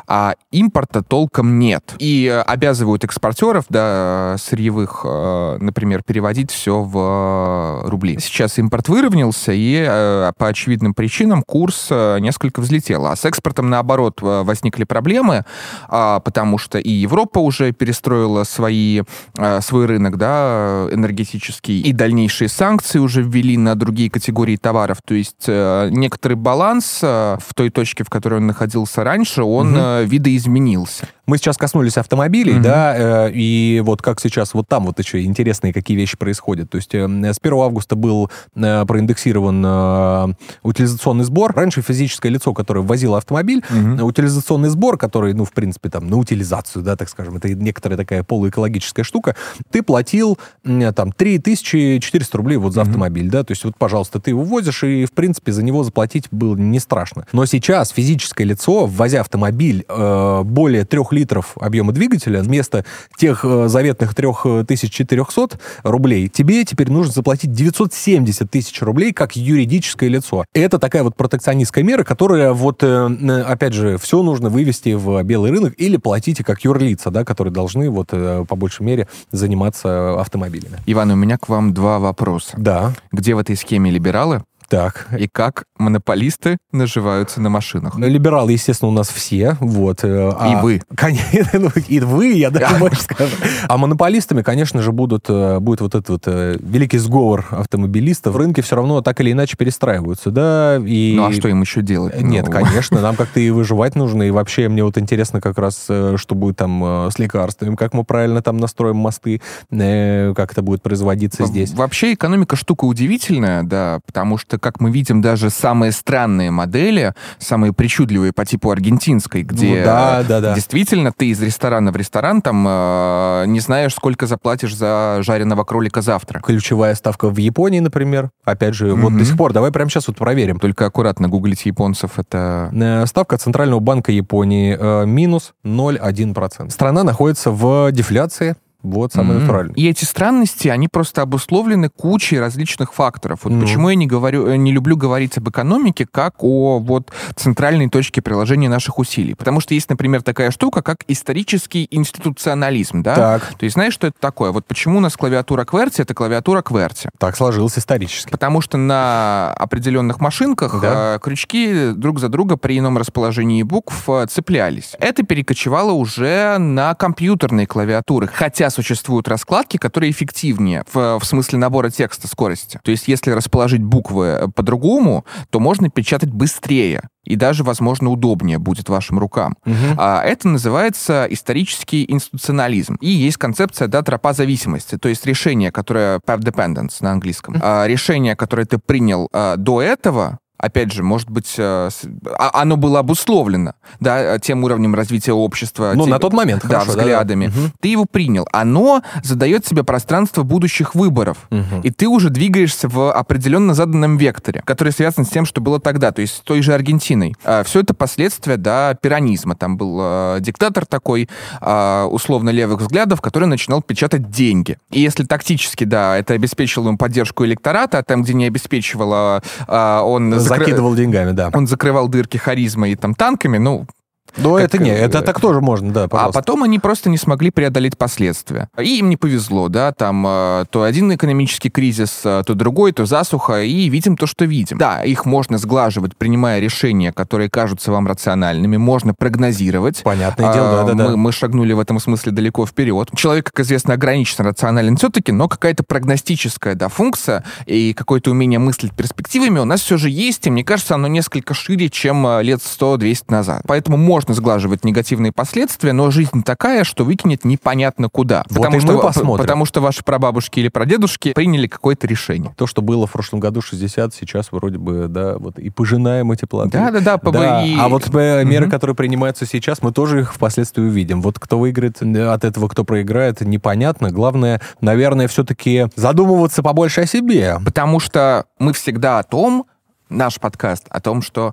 а импорта толком нет. И э, обязывают экспортеров, да, сырьевых, э, например, переводить все в э, рубли. Сейчас импорт выровнялся, и э, по очевидным причинам курс э, несколько взлетел. А с экспортом, наоборот, э, возникли проблемы, а, потому что и Европа уже перестроила свои, э, свой рынок, да, энергетический, и дальнейшие санкции уже ввели на другие категории товаров. То есть э, некоторый баланс э, в той точке, в которой он находился раньше, он Э, видоизменился. Мы сейчас коснулись автомобилей, Мгм. да, э, и вот как сейчас вот там вот еще интересные какие вещи происходят. То есть э, с 1 августа был э, проиндексирован э, утилизационный сбор. Раньше физическое лицо, которое ввозило автомобиль, э, утилизационный сбор, который, ну, в принципе, там, на утилизацию, да, так скажем, это некоторая такая полуэкологическая штука, ты платил м, там 3400 рублей вот за Мгм. автомобиль, да, то есть вот, пожалуйста, ты его возишь, и, в принципе, за него заплатить было не страшно. Но сейчас физическое лицо, ввозя автомобиль э, более трех литров объема двигателя, вместо тех э, заветных 3400 рублей, тебе теперь нужно заплатить 970 тысяч рублей как юридическое лицо. Это такая вот протекционистская мера, которая вот, э, опять же, все нужно вывести в белый рынок или платите как юрлица, да, которые должны вот э, по большей мере заниматься автомобилями. Иван, у меня к вам два вопроса. Да, Где в этой схеме либералы так. и как монополисты наживаются на машинах? Либералы, естественно, у нас все, вот. э, И вы. Конечно, ну, и вы, я даже больше скажу. А монополистами, конечно же, будут, э, будет вот этот вот э, великий сговор автомобилистов. Рынки все равно так или иначе перестраиваются, да, и... Ну а что им еще делать? Нет, Ну, конечно, нам как-то и выживать нужно, и вообще мне вот интересно как раз, что будет там с лекарствами, как мы правильно там настроим мосты, как это будет производиться здесь. Вообще экономика штука удивительная, да, потому что, как мы видим, даже самые странные модели, самые причудливые по типу аргентинской, где Ну да, да, да. действительно ты из ресторана в ресторан там э, не знаешь, сколько заплатишь за жареного кролика завтра. Ключевая ставка в Японии, например. Опять же, вот Мгм. до сих пор. Давай прямо сейчас вот проверим. Только аккуратно гуглить японцев, это... Э, Ставка Центрального банка Японии э, минус 0,1%. Страна находится в дефляции. Вот самое М. натуральное. И эти странности, они просто обусловлены кучей различных факторов. Вот Ну. почему я не говорю, э, не люблю говорить об экономике как о вот центральной точке приложения наших усилий. Потому что есть, например, такая штука, как исторический институционализм, да? Так, То есть знаешь, что это такое? Вот почему у нас клавиатура QWERTY — это клавиатура QWERTY. так сложилось исторически. Потому что на определенных машинках Да. э, крючки друг за друга при ином расположении букв э, цеплялись. Это перекочевало уже на компьютерные клавиатуры, хотя существуют раскладки, которые эффективнее в, в смысле набора текста скорости. То есть если расположить буквы э, по-другому, то можно печатать быстрее и даже, возможно, удобнее будет вашим рукам. Мгм. А это называется исторический институционализм. И есть концепция, да, тропа зависимости, то есть решение, которое path dependence на английском. А, решение, которое ты принял а, до этого, опять же, может быть, а, с- а- оно было обусловлено, да, тем уровнем развития общества. Ну, тем- на тот момент, да, хорошо, взглядами. Мгм. Ты его принял. Оно задает себе пространство будущих выборов. Мгм. И ты уже двигаешься в определенно заданном векторе, который связан с тем, что было тогда, то есть с той же Аргентиной. все это последствия, да, пиранизма. Там был э, диктатор такой, э, условно левых взглядов, который начинал печатать деньги. И если тактически, да, это обеспечивало ему поддержку электората, а там, где не обеспечивало, э, он закры- Закидывал деньгами, да. он закрывал дырки харизмой и там танками, ну, Ну, Как, это не, э, это так тоже можно, да, А пожалуйста. потом они просто не смогли преодолеть последствия. И им не повезло, да, там э, то один экономический кризис, э, то другой, то засуха, и видим то, что видим. Да, их можно сглаживать, принимая решения, которые кажутся вам рациональными, можно прогнозировать. Понятное дело, А, да-да-да. Мы, мы шагнули в этом смысле далеко вперед. Человек, как известно, ограниченно рационален все-таки, но какая-то прогностическая да, функция и какое-то умение мыслить перспективами у нас все же есть, и мне кажется, оно несколько шире, чем э, лет 100-200 назад. Поэтому можно сглаживать негативные последствия, но жизнь такая, что выкинет непонятно куда. Вот потому, что, посмотрим. потому что ваши прабабушки или прадедушки приняли какое-то решение. То, что было в прошлом году 60, сейчас вроде бы, да, вот и пожинаем эти плоды. Да-да-да, Да, и- А вот э, меры, Мгм. которые принимаются сейчас, мы тоже их впоследствии увидим. Вот кто выиграет э, от этого, кто проиграет, непонятно. Главное, наверное, все-таки задумываться побольше о себе. Потому что мы всегда о том, наш подкаст, о том, что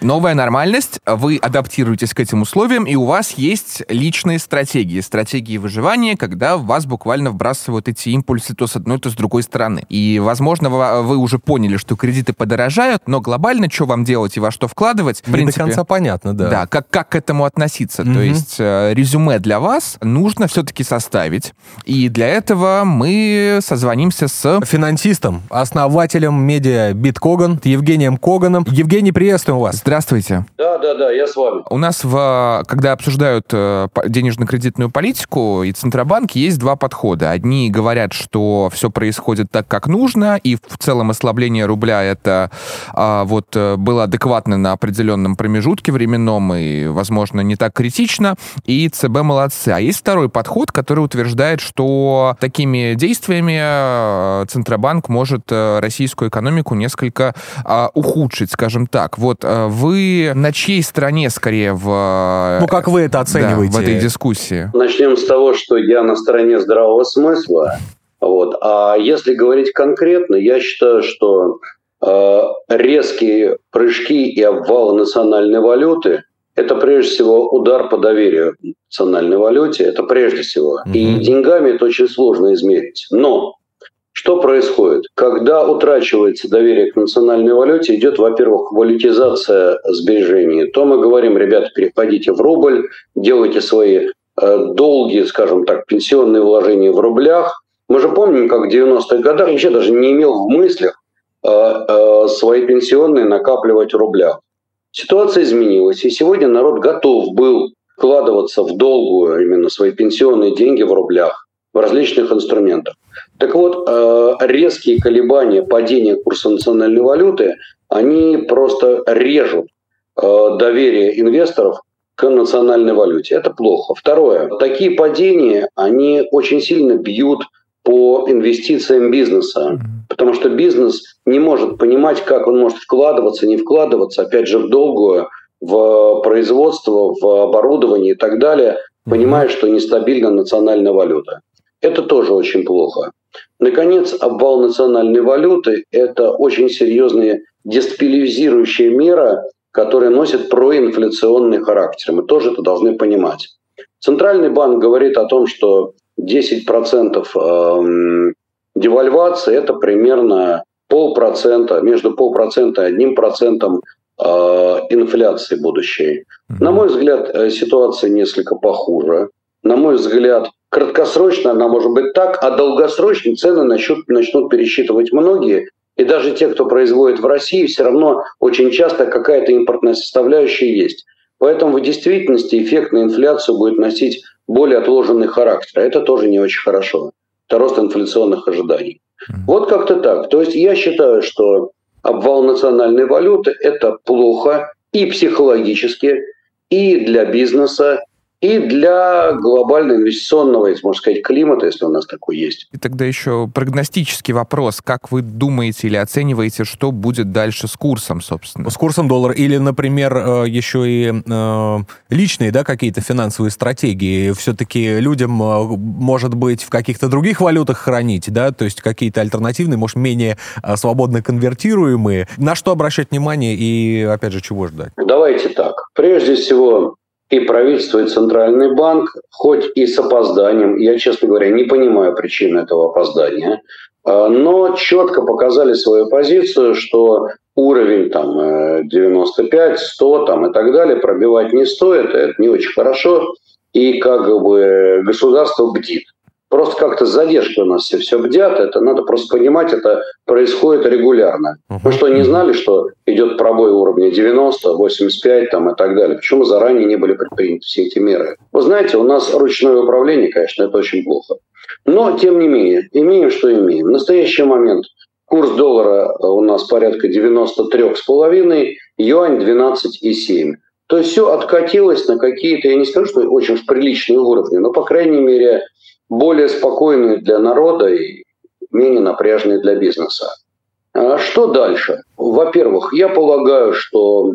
новая нормальность, вы адаптируетесь к этим условиям, и у вас есть личные стратегии, стратегии выживания, когда в вас буквально вбрасывают эти импульсы то с одной, то с другой стороны. И, возможно, вы уже поняли, что кредиты подорожают, но глобально, что вам делать и во что вкладывать, в принципе, до конца понятно, да. Да, как, как к этому относиться? То Мгм. есть э, резюме для вас нужно все-таки составить. И для этого мы созвонимся с... Финансистом, основателем медиа Биткоган, Евгением Коганом. Евгений, приветствуем вас. Здравствуйте. Да, да, да, я с вами. У нас, в, когда обсуждают э, денежно-кредитную политику и Центробанк, есть два подхода. Одни говорят, что все происходит так, как нужно, и в целом ослабление рубля это а, вот э, было адекватно на определенном промежутке временном и, возможно, не так критично, и ЦБ молодцы. А есть второй подход, который утверждает, что такими действиями э, Центробанк может российскую экономику несколько а, ухудшить, скажем так. Вот э, вы на чьей стороне скорее в... Ну, как вы это да, оцениваете? в этой дискуссии? Начнем с того, что я на стороне здравого смысла. Вот. А если говорить конкретно, я считаю, что э, резкие прыжки и обвалы национальной валюты – это прежде всего удар по доверию национальной валюте, это прежде всего. И Мгм. деньгами это очень сложно измерить. Но что происходит? Когда утрачивается доверие к национальной валюте, идет, во-первых, валютизация сбережений. То мы говорим, ребята, переходите в рубль, делайте свои э, долгие, скажем так, пенсионные вложения в рублях. Мы же помним, как в 90-х годах вообще даже не имел в мыслях э, э, свои пенсионные накапливать в рублях. Ситуация изменилась, и сегодня народ готов был вкладываться в долгую именно свои пенсионные деньги в рублях, в различных инструментах. Так вот, э, резкие колебания падения курса национальной валюты, они просто режут э, доверие инвесторов к национальной валюте. Это плохо. Второе. Такие падения, они очень сильно бьют по инвестициям бизнеса. Потому что бизнес не может понимать, как он может вкладываться, не вкладываться, опять же, в долгую, в производство, в оборудование и так далее, понимая, что нестабильна национальная валюта. Это тоже очень плохо. Наконец, обвал национальной валюты – это очень серьезная дестабилизирующая мера, которая носит проинфляционный характер. Мы тоже это должны понимать. Центральный банк говорит о том, что 10% эм, девальвации – это примерно полпроцента, между полпроцента и одним процентом э, инфляции будущей. На мой взгляд, э, ситуация несколько похуже. На мой взгляд, краткосрочно она может быть так, а долгосрочно цены начнут, начнут пересчитывать многие. И даже те, кто производит в России, все равно очень часто какая-то импортная составляющая есть. Поэтому в действительности эффект на инфляцию будет носить более отложенный характер. А это тоже не очень хорошо. Это рост инфляционных ожиданий. Вот как-то так. То есть я считаю, что обвал национальной валюты – это плохо и психологически, и для бизнеса, и для глобально инвестиционного, если можно сказать, климата, если у нас такой есть. И тогда еще прогностический вопрос. Как вы думаете или оцениваете, что будет дальше с курсом, собственно? С курсом доллара. Или, например, э, еще и э, личные, да, какие-то финансовые стратегии. Все-таки людям, э, может быть, в каких-то других валютах хранить, да, то есть какие-то альтернативные, может, менее свободно конвертируемые. На что обращать внимание и, опять же, чего ждать? Давайте так. Прежде всего, и правительство, и Центральный банк, хоть и с опозданием, я, честно говоря, не понимаю причины этого опоздания, а, но четко показали свою позицию, что уровень там 95, 100 там, и так далее пробивать не стоит, это не очень хорошо, и как бы государство бдит. Просто как-то с задержкой у нас все, все бдят, это надо просто понимать, это происходит регулярно. Мы что, не знали, что идет пробой уровня 90, 85 там, и так далее? Почему заранее не были предприняты все эти меры? Вы знаете, у нас ручное управление, конечно, это очень плохо. Но, тем не менее, имеем, что имеем. В настоящий момент курс доллара у нас порядка 93,5, юань 12,7. То есть все откатилось на какие-то, я не скажу, что очень приличные уровни, но, по крайней мере, более спокойные для народа и менее напряженные для бизнеса. А что дальше? Во-первых, я полагаю, что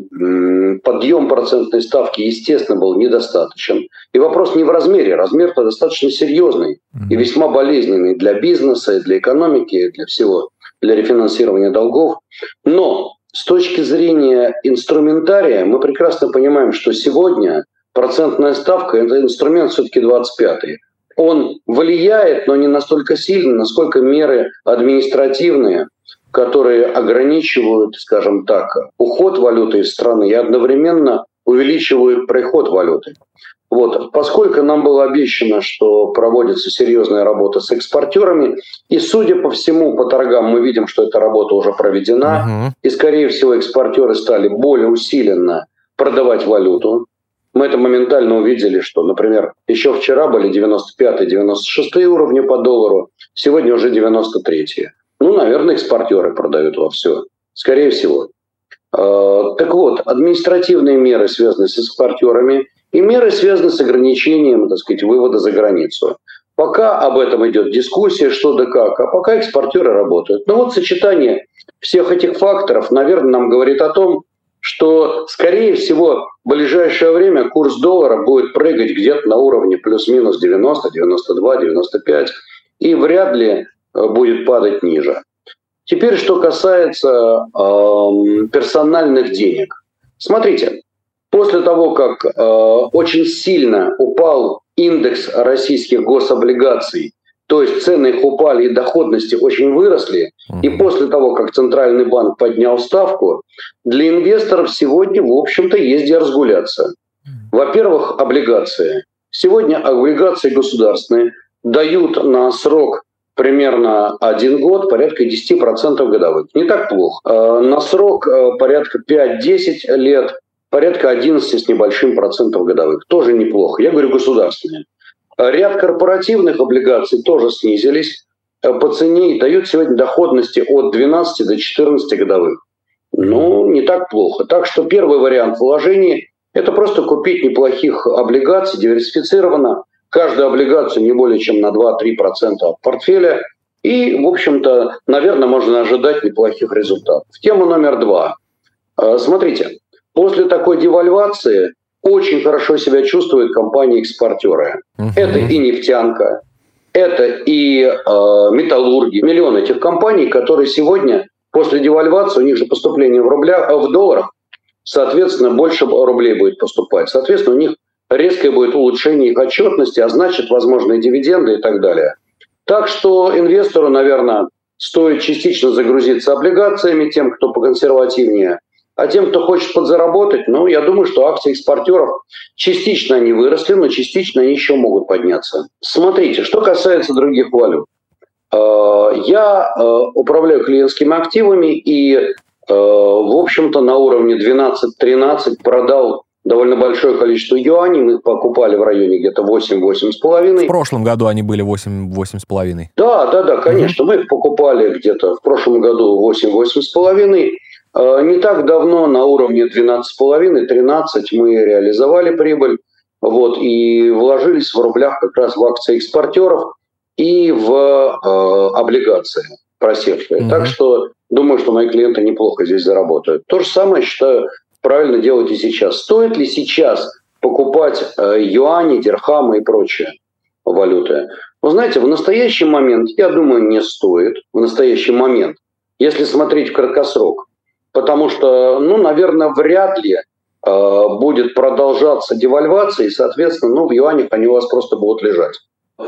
подъем процентной ставки, естественно, был недостаточен. И вопрос не в размере. Размер-то достаточно серьезный и весьма болезненный для бизнеса, и для экономики, и для всего, для рефинансирования долгов. Но с точки зрения инструментария мы прекрасно понимаем, что сегодня процентная ставка – это инструмент все-таки 25-й он влияет, но не настолько сильно, насколько меры административные, которые ограничивают, скажем так, уход валюты из страны и одновременно увеличивают приход валюты. Вот. Поскольку нам было обещано, что проводится серьезная работа с экспортерами, и, судя по всему, по торгам мы видим, что эта работа уже проведена, угу. и, скорее всего, экспортеры стали более усиленно продавать валюту. Мы это моментально увидели, что, например, еще вчера были 95-96 уровни по доллару, сегодня уже 93. Ну, наверное, экспортеры продают во все. Скорее всего. А, так вот, административные меры, связанные с экспортерами, и меры, связанные с ограничением, так сказать, вывода за границу. Пока об этом идет дискуссия, что да как, а пока экспортеры работают. Но вот сочетание всех этих факторов, наверное, нам говорит о том, что, скорее всего, в ближайшее время курс доллара будет прыгать где-то на уровне плюс-минус 90, 92, 95 и вряд ли э, будет падать ниже. Теперь, что касается э, персональных денег. Смотрите, после того, как э, очень сильно упал индекс российских гособлигаций то есть цены их упали и доходности очень выросли. И после того, как Центральный банк поднял ставку, для инвесторов сегодня, в общем-то, есть где разгуляться. Во-первых, облигации. Сегодня облигации государственные дают на срок примерно один год порядка 10% годовых. Не так плохо. Э, на срок э, порядка 5-10 лет порядка 11 с небольшим процентов годовых. Тоже неплохо. Я говорю государственные. Ряд корпоративных облигаций тоже снизились э, по цене и дают сегодня доходности от 12 до 14 годовых. Ну, не так плохо. Так что первый вариант вложений – это просто купить неплохих облигаций диверсифицированно. Каждую облигацию не более чем на 2-3% от портфеля. И, в общем-то, наверное, можно ожидать неплохих результатов. Тема номер два. Э, смотрите, после такой девальвации очень хорошо себя чувствуют компании-экспортеры. Угу. Это и нефтянка, это и э, металлурги, миллион этих компаний, которые сегодня после девальвации, у них же поступление в рублях, а в долларах, соответственно, больше рублей будет поступать. Соответственно, у них резкое будет улучшение их отчетности, а значит, возможные дивиденды и так далее. Так что инвестору, наверное, стоит частично загрузиться облигациями, тем, кто поконсервативнее, а тем, кто хочет подзаработать, ну, я думаю, что акции экспортеров частично они выросли, но частично они еще могут подняться. Смотрите, что касается других валют. Э, я э, управляю клиентскими активами и, э, в общем-то, на уровне 12-13 продал довольно большое количество юаней. Мы их покупали в районе где-то 8-8,5. В прошлом году они были 8-8,5. Да, да, да, конечно. Mm-hmm. Мы их покупали где-то в прошлом году 8-8,5. Э, не так давно на уровне 12,5-13 мы реализовали прибыль вот, и вложились в рублях как раз в акции экспортеров и в э, облигации просевшие. Mm-hmm. Так что думаю, что мои клиенты неплохо здесь заработают. То же самое, считаю, правильно делать и сейчас. Стоит ли сейчас покупать э, юани, дирхамы и прочее валюты? Вы знаете, в настоящий момент, я думаю, не стоит. В настоящий момент, если смотреть в краткосрок потому что, ну, наверное, вряд ли э, будет продолжаться девальвация, и, соответственно, ну, в юанях они у вас просто будут лежать.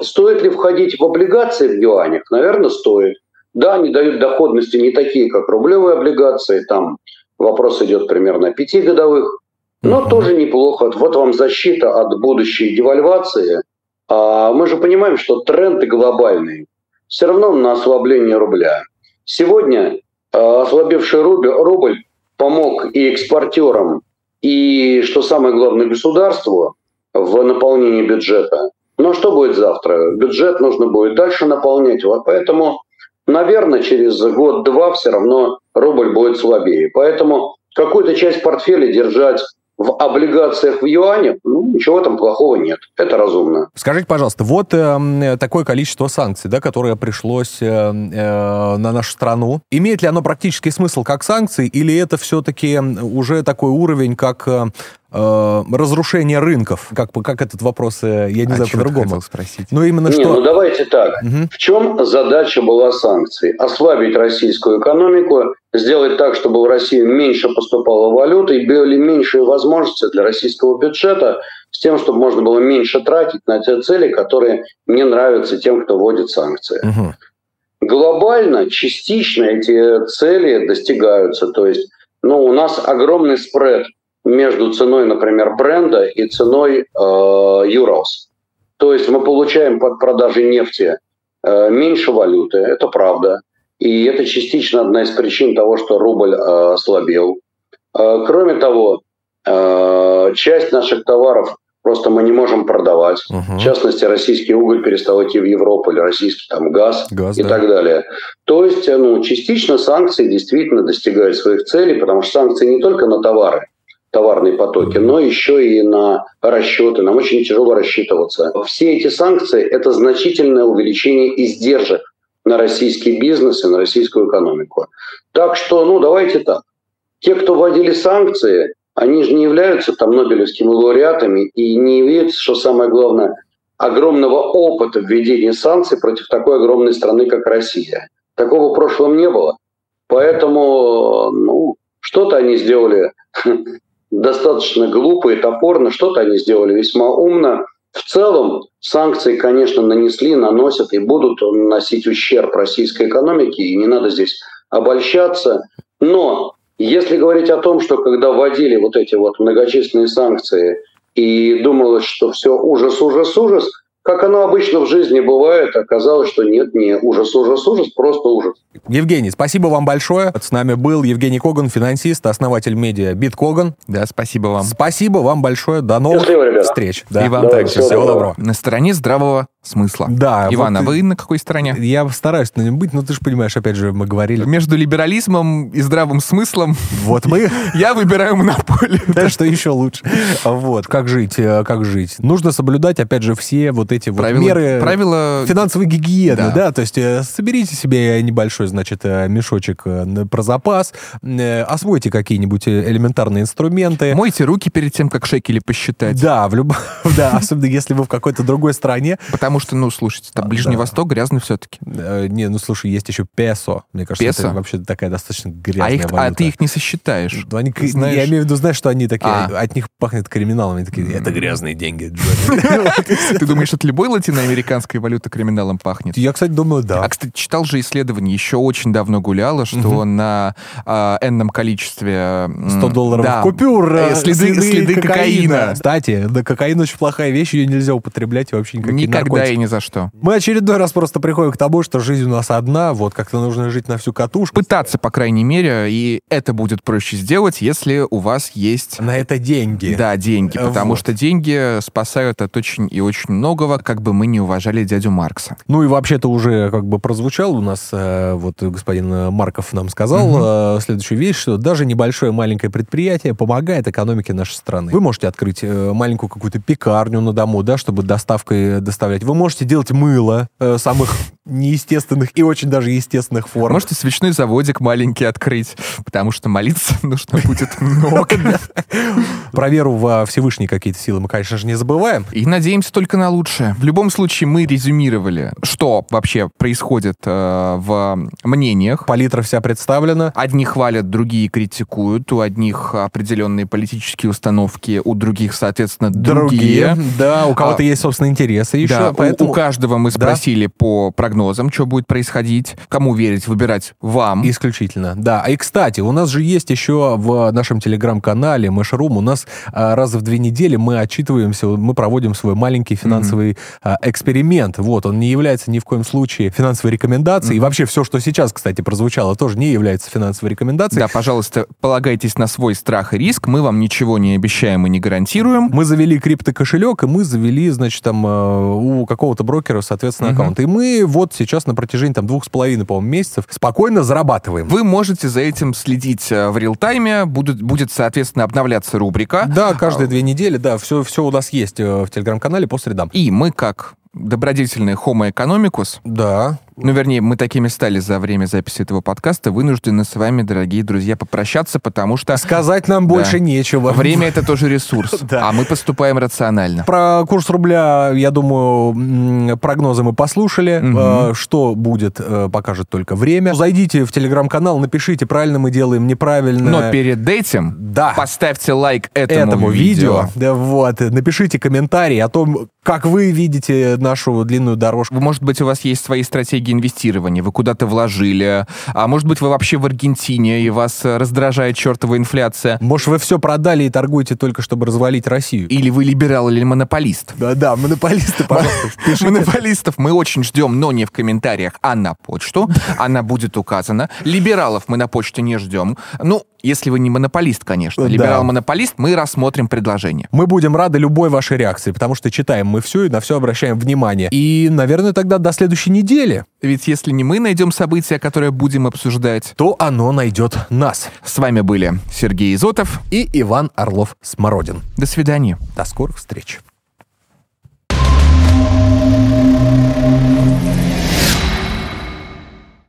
Стоит ли входить в облигации в юанях? Наверное, стоит. Да, они дают доходности не такие, как рублевые облигации, там вопрос идет примерно о пяти годовых, но mm-hmm. тоже неплохо. Вот вам защита от будущей девальвации. А мы же понимаем, что тренд глобальный. Все равно на ослабление рубля. Сегодня ослабевший рубль, рубль помог и экспортерам, и, что самое главное, государству в наполнении бюджета. Но что будет завтра? Бюджет нужно будет дальше наполнять. Вот поэтому, наверное, через год-два все равно рубль будет слабее. Поэтому какую-то часть портфеля держать в облигациях в юане, ну, ничего там плохого нет. Это разумно. Скажите, пожалуйста, вот э, такое количество санкций, да, которое пришлось э, э, на нашу страну. Имеет ли оно практический смысл как санкции, или это все-таки уже такой уровень, как э, э, разрушение рынков? Как, как этот вопрос, э, я не а знаю по-другому. спросить. Ну, именно не, что... ну давайте так. Угу. В чем задача была санкций? Ослабить российскую экономику, сделать так, чтобы в Россию меньше поступало валюты и были меньшие возможности для российского бюджета с тем, чтобы можно было меньше тратить на те цели, которые не нравятся тем, кто вводит санкции. Угу. Глобально, частично эти цели достигаются. То есть ну, у нас огромный спред между ценой, например, бренда и ценой э, Urals. То есть мы получаем под продажей нефти э, меньше валюты, это правда. И это частично одна из причин того, что рубль э, ослабел. Э, кроме того, э, часть наших товаров просто мы не можем продавать. Угу. В частности, российский уголь перестал идти в Европу, или российский там газ, газ и да. так далее. То есть, ну, частично санкции действительно достигают своих целей, потому что санкции не только на товары, товарные потоки, но еще и на расчеты. Нам очень тяжело рассчитываться. Все эти санкции – это значительное увеличение издержек на российский бизнес и на российскую экономику. Так что, ну, давайте так. Те, кто вводили санкции, они же не являются там Нобелевскими лауреатами и не являются, что самое главное, огромного опыта введения санкций против такой огромной страны, как Россия. Такого в прошлом не было. Поэтому, ну, что-то они сделали достаточно глупо и топорно, что-то они сделали весьма умно. В целом санкции, конечно, нанесли, наносят и будут наносить ущерб российской экономике, и не надо здесь обольщаться. Но если говорить о том, что когда вводили вот эти вот многочисленные санкции и думалось, что все ужас, ужас, ужас – как оно обычно в жизни бывает, оказалось, что нет, не ужас, ужас, ужас, просто ужас. Евгений, спасибо вам большое. С нами был Евгений Коган, финансист, основатель медиа Биткоган. Да, спасибо вам. Спасибо вам большое. До новых Счастливо, встреч. Да. И вам Давай, также. Всего, всего доброго. На стороне здравого смысла. Да. Иван, вот, а вы на какой стороне? Я стараюсь на нем быть, но ты же понимаешь, опять же, мы говорили. Между либерализмом и здравым смыслом. Вот мы. Я выбираю монополию. Да, что еще лучше. Вот, как жить, э, как жить. Нужно соблюдать, опять же, все вот эти вот меры правила... финансовой гигиены, да. то есть э, соберите себе небольшой, значит, э, мешочек про запас, освойте какие-нибудь элементарные инструменты. Мойте руки перед тем, как шекели посчитать. Да, в люб... да, особенно если вы в какой-то другой стране. Потому что, ну, слушайте, там Ближний да. Восток грязный все-таки. Не, ну, слушай, есть еще песо. Мне кажется, песо? это вообще такая достаточно грязная а их, валюта. А ты их не сосчитаешь. Ну, они, знаешь... Я имею в виду, знаешь, что они такие, а. от них пахнет криминалом. Они такие, это грязные деньги, Ты думаешь, от любой латиноамериканской валюты криминалом пахнет? Я, кстати, думаю, да. А, кстати, читал же исследование, еще очень давно гуляло, что на а, энном количестве... 100 долларов купюр. Э, следы, следы кокаина. Кстати, да, кокаин очень плохая вещь, ее нельзя употреблять вообще никакие Никогда. И ни за что. Мы очередной раз просто приходим к тому, что жизнь у нас одна, вот как-то нужно жить на всю катушку. Пытаться, по крайней мере, и это будет проще сделать, если у вас есть... На это деньги. Да, деньги, потому вот. что деньги спасают от очень и очень многого, как бы мы не уважали дядю Маркса. Ну и вообще-то уже как бы прозвучал у нас, э, вот господин Марков нам сказал угу. следующую вещь, что даже небольшое маленькое предприятие помогает экономике нашей страны. Вы можете открыть э, маленькую какую-то пекарню на дому, да, чтобы доставкой доставлять. Вы можете делать мыло самых неестественных и очень даже естественных форм. Можете свечной заводик маленький открыть, потому что молиться нужно будет много. Про веру во Всевышние какие-то силы мы, конечно же, не забываем. И надеемся только на лучшее. В любом случае, мы резюмировали, что вообще происходит э, в мнениях. Палитра вся представлена. Одни хвалят, другие критикуют. У одних определенные политические установки, у других, соответственно, другие. другие да, у кого-то а, есть, собственно, интересы еще. Да, поэтому... у, у каждого мы спросили да. по прогнозу прогнозам, что будет происходить, кому верить, выбирать вам. Исключительно, да. И, кстати, у нас же есть еще в нашем телеграм-канале Мэшрум, у нас а, раз в две недели мы отчитываемся, мы проводим свой маленький финансовый mm-hmm. а, эксперимент. Вот, он не является ни в коем случае финансовой рекомендацией. Mm-hmm. И вообще все, что сейчас, кстати, прозвучало, тоже не является финансовой рекомендацией. Да, пожалуйста, полагайтесь на свой страх и риск. Мы вам ничего не обещаем и не гарантируем. Мы завели криптокошелек, и мы завели, значит, там а, у какого-то брокера, соответственно, mm-hmm. аккаунт. И мы вот сейчас на протяжении там двух с половиной, по-моему, месяцев спокойно зарабатываем. Вы можете за этим следить э, в реал-тайме, будет, будет, соответственно, обновляться рубрика. Да, каждые а, две недели, да, все, все у нас есть э, в телеграм-канале по средам. И мы, как добродетельный Homo economicus. Да. Ну, вернее, мы такими стали за время записи этого подкаста, вынуждены с вами, дорогие друзья, попрощаться, потому что... Сказать нам да, больше нечего. Время — это тоже ресурс, а мы поступаем рационально. Про курс рубля, я думаю, прогнозы мы послушали. Что будет, э, покажет только время. Зайдите в телеграм-канал, напишите, правильно мы делаем, неправильно. Но перед этим да. поставьте лайк этому, этому видео. видео. Да, вот. Напишите комментарий о том, как вы видите нашу длинную дорожку. Может быть, у вас есть свои стратегии инвестирования, вы куда-то вложили, а может быть, вы вообще в Аргентине, и вас раздражает чертова инфляция. Может, вы все продали и торгуете только, чтобы развалить Россию. Или вы либерал или монополист. Да-да, монополисты, пожалуйста. Монополистов мы очень ждем, но не в комментариях, а на почту. Она будет указана. Либералов мы на почте не ждем. Ну, если вы не монополист, конечно. Либерал-монополист, мы рассмотрим предложение. Мы будем рады любой вашей реакции, потому что читаем мы все и на все обращаем внимание. И, наверное, тогда до следующей недели. Ведь если не мы найдем события, которые будем обсуждать, то оно найдет нас. С вами были Сергей Изотов и Иван Орлов-Смородин. До свидания. До скорых встреч.